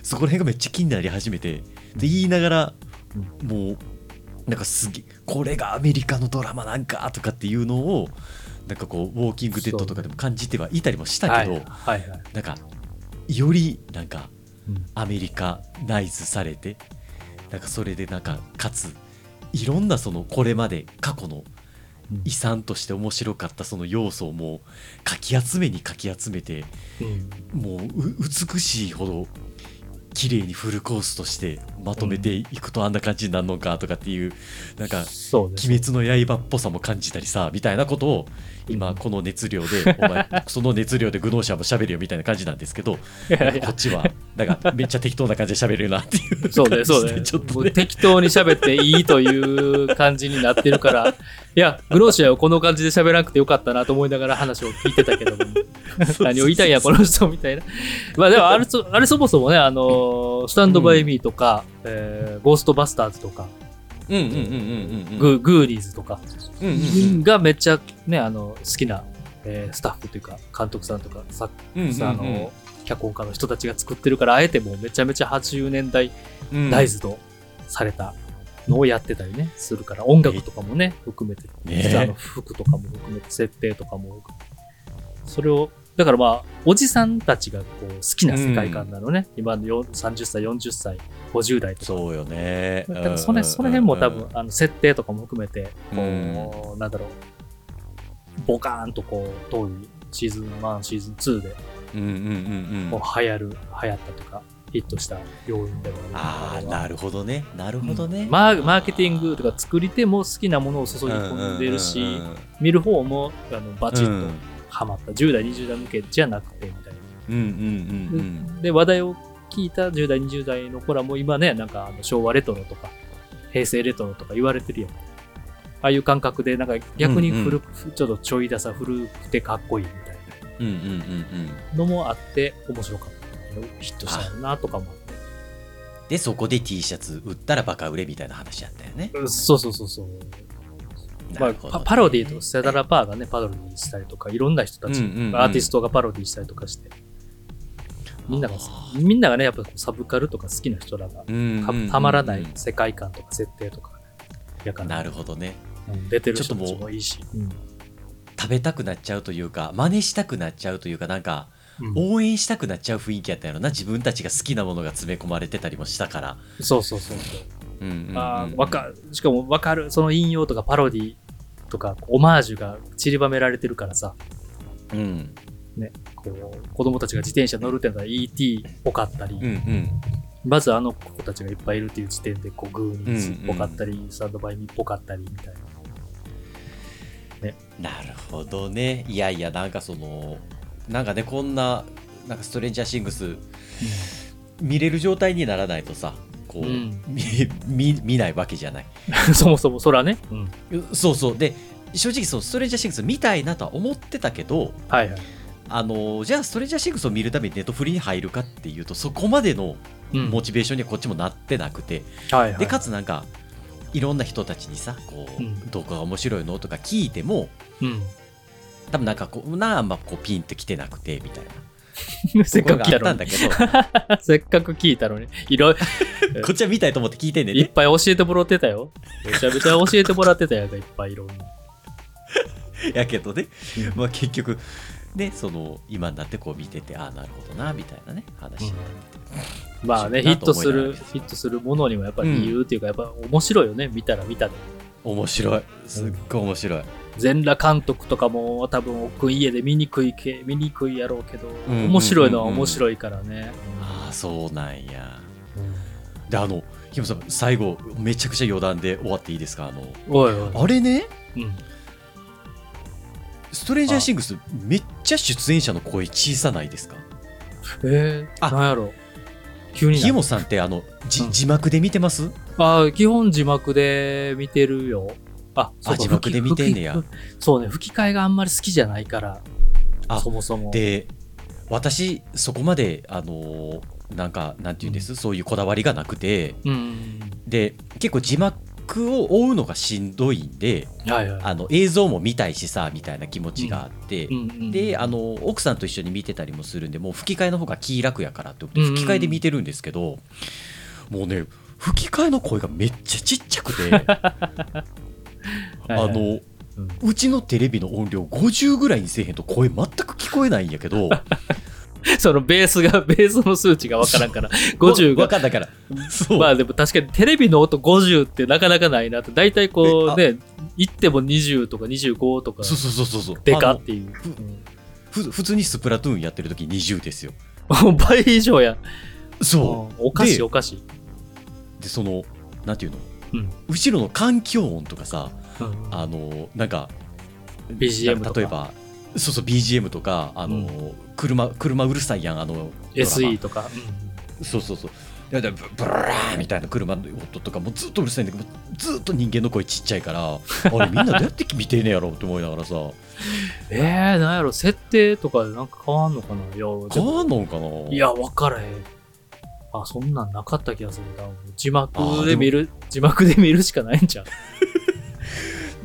そこら辺がめっちゃ気になり始めてで言いながらもうなんかすげこれがアメリカのドラマなんかとかっていうのをなんかこうウォーキングデッドとかでも感じてはいたりもしたはいけど、はいはい。なんかよりなんかうん。アメリカナイズされてなんかそれでなんかかついろんなそのこれまで過去のうん。遺産として面白かったその要素をもうかき集めにかき集めてうん。もうう美しいほど綺麗にフルコースとしてまとめていくとあんな感じになるのかとかっていう、なんかそうです。鬼滅の刃っぽさも感じたりさみたいなことを今この熱量でお前 その熱量でグノーシャも喋るよみたいな感じなんですけどいやいや。こっちはなんかめっちゃ適当な感じで喋るなっていう。そうだよ、そうで ちょっもとね。う適当に喋っていいという感じになってるから、いや、グローシアはこの感じで喋らなくてよかったなと思いながら話を聞いてたけども、何を言いたいんや、この人みたいな。まあでもあれそ、あれそもそもね、あのースタンドバイミーとか、えーゴーストバスターズとか、うんうんうんうんうんうん。グーグーリーズとか。がめっちゃね、あの、好きな、えースタッフというか、監督さんとか、作うんうんうんあの、脚本家の人たちが作ってるから、あえてもうめちゃめちゃ80年代うん。大豆とされたのをやってたりね、するから、音楽とかもね、含めて、ね実はあの服とかも含めて、設定とかも、それを、だからまあ、おじさんたちがこう好きな世界観なのね、今のよ30歳、40歳、50代とか。そうよね。だからそのその辺も多分、うんあの設定とかも含めて、こう、うん。なんだろう、ボカーンとこう、遠いシーズン1、シーズン2でうんうんうんうん。流行る、流行ったとか、ヒットした要因でもああれはなるほどね。なるほどね、マーマーケティングとか作り手も好きなものを注ぎ込んでるし、うんうんうん見る方もあのバチうん。ッとハマった、10代、20代向けじゃなくてみたいな。うんうんうんで、話題を聞いた10代、20代の子らも今ね、なんかあの昭和レトロとか、平成レトロとか言われてるやん。ああいう感覚で、なんか逆に古く、ちょっとちょい出さ古くてかっこいいみたいうんうんうんうんなのもあって、面白かった。ヒットしたよなとかもあって。でそこで T シャツ売ったらバカ売れみたいな話やったよねうんそうそうそうそう。まあ、パパロディーとか、セダラパーがね、パロディーしたりとか、いろんな人たち、うんうんうん。アーティストがパロディーしたりとかして、みんながあ、みんながね、やっぱサブカルとか好きな人らが、うたたまらない世界観とか設定とか、やから、なるほどね。うん出てる人たちょっともいいし、うん。食べたくなっちゃうというか真似したくなっちゃうというかなんかうん。応援したくなっちゃう雰囲気やったやろな。自分たちが好きなものが詰め込まれてたりもしたから。そうそうそうそう。うんうんうんあーわかしかもわかる、その引用とかパロディとか、オマージュが散りばめられてるからさ、うん。ね、こう、子供たちが自転車乗るってなったら ET っぽかったり、うんうん。まずあの子たちがいっぱいいるっていう時点で、こう、グーニーズっぽかったり、サンドバイミーっぽかったりみたいな。なるほどね。いやいやなんかそのなんかねこんななんかストレンジャーシングス見れる状態にならないとさこう、うん見見見ないわけじゃない そもそも、そらね。うん。そうそうで正直そうストレンジャーシングス見たいなとは思ってたけどはいはい。あのじゃあストレンジャーシングスを見るためにネットフリに入るかっていうとそこまでのうんモチベーションにはこっちもなってなくて、はいはい。でかつなんかいろんな人たちにさこう、うんどこが面白いのとか聞いてもうん。多分なんかこうなあんまこうピンってきてなくてみたいな せっかく聞いたのに。せっかく聞いたのに。いろいこっちは見たいと思って聞いてんねんね。いっぱい教えてもらってたよ。めちゃめちゃ教えてもらってたよ、いっぱいいろんな。やけどね、うん。まあ結局ねその今になってこう見ててああなるほどなみたいなね話になって、まあね、ヒットする、ヒットするものにもやっぱり理由っていうか、やっぱ面白いよね、見たら見たで。面白い。すっごい面白い、全裸監督とかも多分奥家で見にくいけ、見にくいやろうけど、んうんうん面白いのは面白いからね。ああそうなんやうんであのひもさん最後めちゃくちゃ余談で終わっていいですか？あのおいおい。あれね？うん。ストレンジャーシングスめっちゃ出演者の声小さないですか？えー、あなんやろ。急になひもさんってあのじうん字幕で見てます？あ基本字幕で見てるよ。あ、そうか字幕で見てんねや。そうね、吹き替えがあんまり好きじゃないから、あそもそも。で私そこまであのーなんかなんていうんです、そういうこだわりがなくて。うん。で結構字幕を追うのがしんどいんではいはい。あの映像も見たいしさみたいな気持ちがあって、うんうんであの奥さんと一緒に見てたりもするんでもう吹き替えの方が気楽やからって思ってうんうん。吹き替えで見てるんですけど、もうね吹き替えの声がめっちゃちっちゃくて。あ はいはい。のうん。うちのテレビの音量50ぐらいにせえへんと声全く聞こえないんやけど そのベースが、ベースの数値がわからんから、50が。わかんだから。そう、まあでも確かにテレビの音50ってなかなかないなって、大体こうね、言っても20とか25とか、そうそうそうそうそう。でかっていう。ふ普通にスプラトゥーンやってる時20ですよ。うん倍以上や。そう。うんおかしいでおかしい。ででそのなんていうの、うん。後ろの環境音とかさうんあのなんか BGM とか。例えばそうそう BGM とかあの、車車うるさいやんあの SE とか、そうそうそう。いやでブブラーみたいな車の音とかもずっとうるさいんだけどずっと人間の声ちっちゃいから あれみんなどうやって見てんねやろって思いながらさ。えー、なんやろ設定とかでなんか変わんのかな？いや変わんのんかな？いや分からへんあそんなんなかった気がするな。字幕で見る字幕で見るしかないんじゃん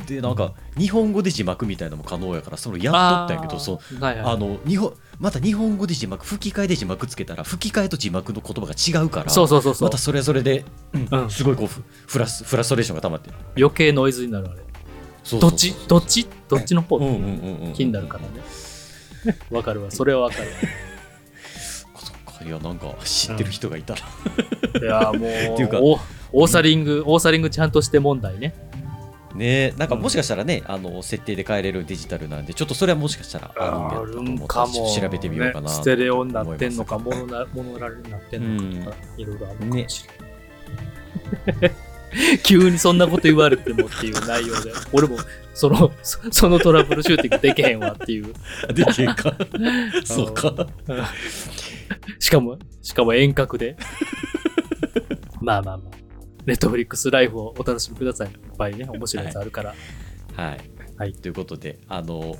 でなんか日本語で字幕みたいなのも可能やからそれやっとったんやけどそう。うはいはい。あの日本また日本語で字幕吹き替えで字幕つけたら吹き替えと字幕の言葉が違うからそうそうそうそう、またそれはそれで、うんうん。すごいこうフフラスフラストレーションが溜まって余計ノイズになるあれ。どっちどっち？どっちの方？うんうんうんうん。気になるからね。わかるわ。それはわかるいやなんか知ってる人がいた。ら、いやもう っていうかおオーサリングオーサリングちゃんとして問題ね。ねなんかもしかしたらね、あの設定で変えれるデジタルなんでちょっとそれはもしかしたらあるんやかも、調べてみようかな、ねステレオになってんのかモノラルになってんのかいろいろあるかもしれない、急にそんなこと言われてもっていう内容で。俺もそのそそのトラブルシューティングできへんわっていう。でけえか。そうか。しかもしかも遠隔で。まあまあまあ。ネットフリックスライフをお楽しみください。いっぱいね面白いやつあるから、はい、はい。ということであの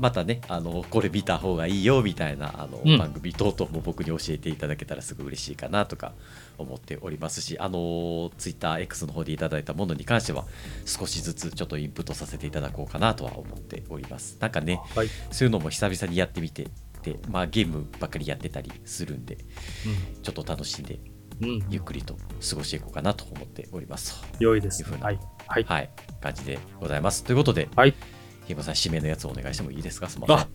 またねあのこれ見た方がいいよみたいなあの、うん。番組等々も僕に教えていただけたらすごい嬉しいかなとか思っておりますしあの TwitterX の方でいただいたものに関しては少しずつちょっとインプットさせていただこうかなとは思っております。なんかねはい、そういうのも久々にやってみてで、まあ、ゲームばっかりやってたりするんでちょっと楽しんでうん。うん、ゆっくりと過ごしていこうかなと思っております。良いです。いうふうなはい。はい。はい。感じでございます。ということではい。ひもさん締めのやつをお願いしてもいいですか？すみません。あ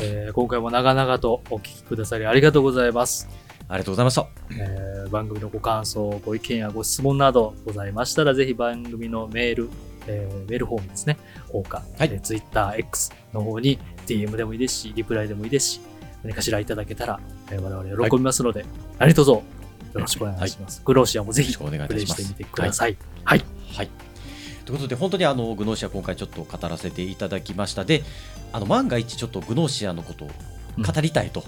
えー今回も長々とお聞きくださりありがとうございます、ありがとうございました。えー番組のご感想ご意見やご質問などございましたらぜひ番組のメール、えーメールフォームですね。方か、はい。えー TwitterX の方に DM でもいいですしリプライでもいいですし何かしらいただけたら、えー我々喜びますので、何卒よろしくお願いします、グローシアもぜひプレイしてみてください。はい、はい。ということで本当にあのグノーシア今回ちょっと語らせていただきました。であの万が一ちょっとグノーシアのことを語りたいと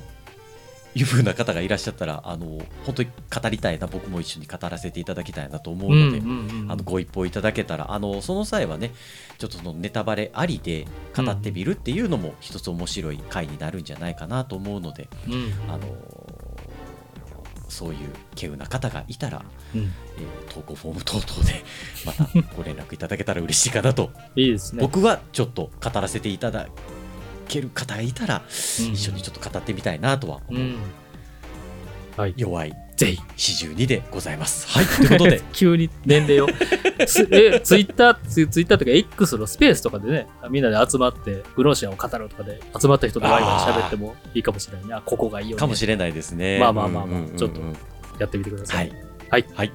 いうふうな方がいらっしゃったら、あの本当に語りたいな僕も一緒に語らせていただきたいなと思うので、ん。あのご一報いただけたらあのその際はねちょっとそのネタバレありで語ってみるっていうのも一つ面白い回になるんじゃないかなと思うので、うん。あのそういう稀有な方がいたら、うん。えー投稿フォーム等々でまたご連絡いただけたら嬉しいかなと。いいですね。僕はちょっと語らせていただける方がいたら、うん。一緒にちょっと語ってみたいなとは思う、うん。はい。弱い。ぜひ四十二でございます。はい。ということで。急に年齢を。ツイッターツツイッターとか X のスペースとかでねみんなで集まってグローシアンを語るとかで集まった人とワイワイ喋ってもいいかもしれない。ねあここがいいよね。かもしれないですね。まあまあまあまあうんうんうんうん。ちょっとやってみてくださはいい。はい。はい。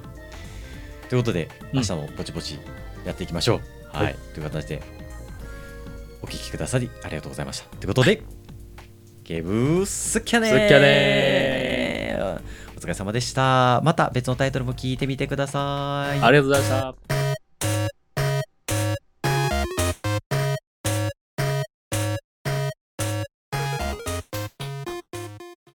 ということで、うん。明日もぼちぼちやっていきましょう。はい。はい。という形で、お聞きくださりありがとうございました。ということで、ゲームスキャネースキャネお疲れ様でした。また別のタイトルも聞いてみてください。ありがとうございました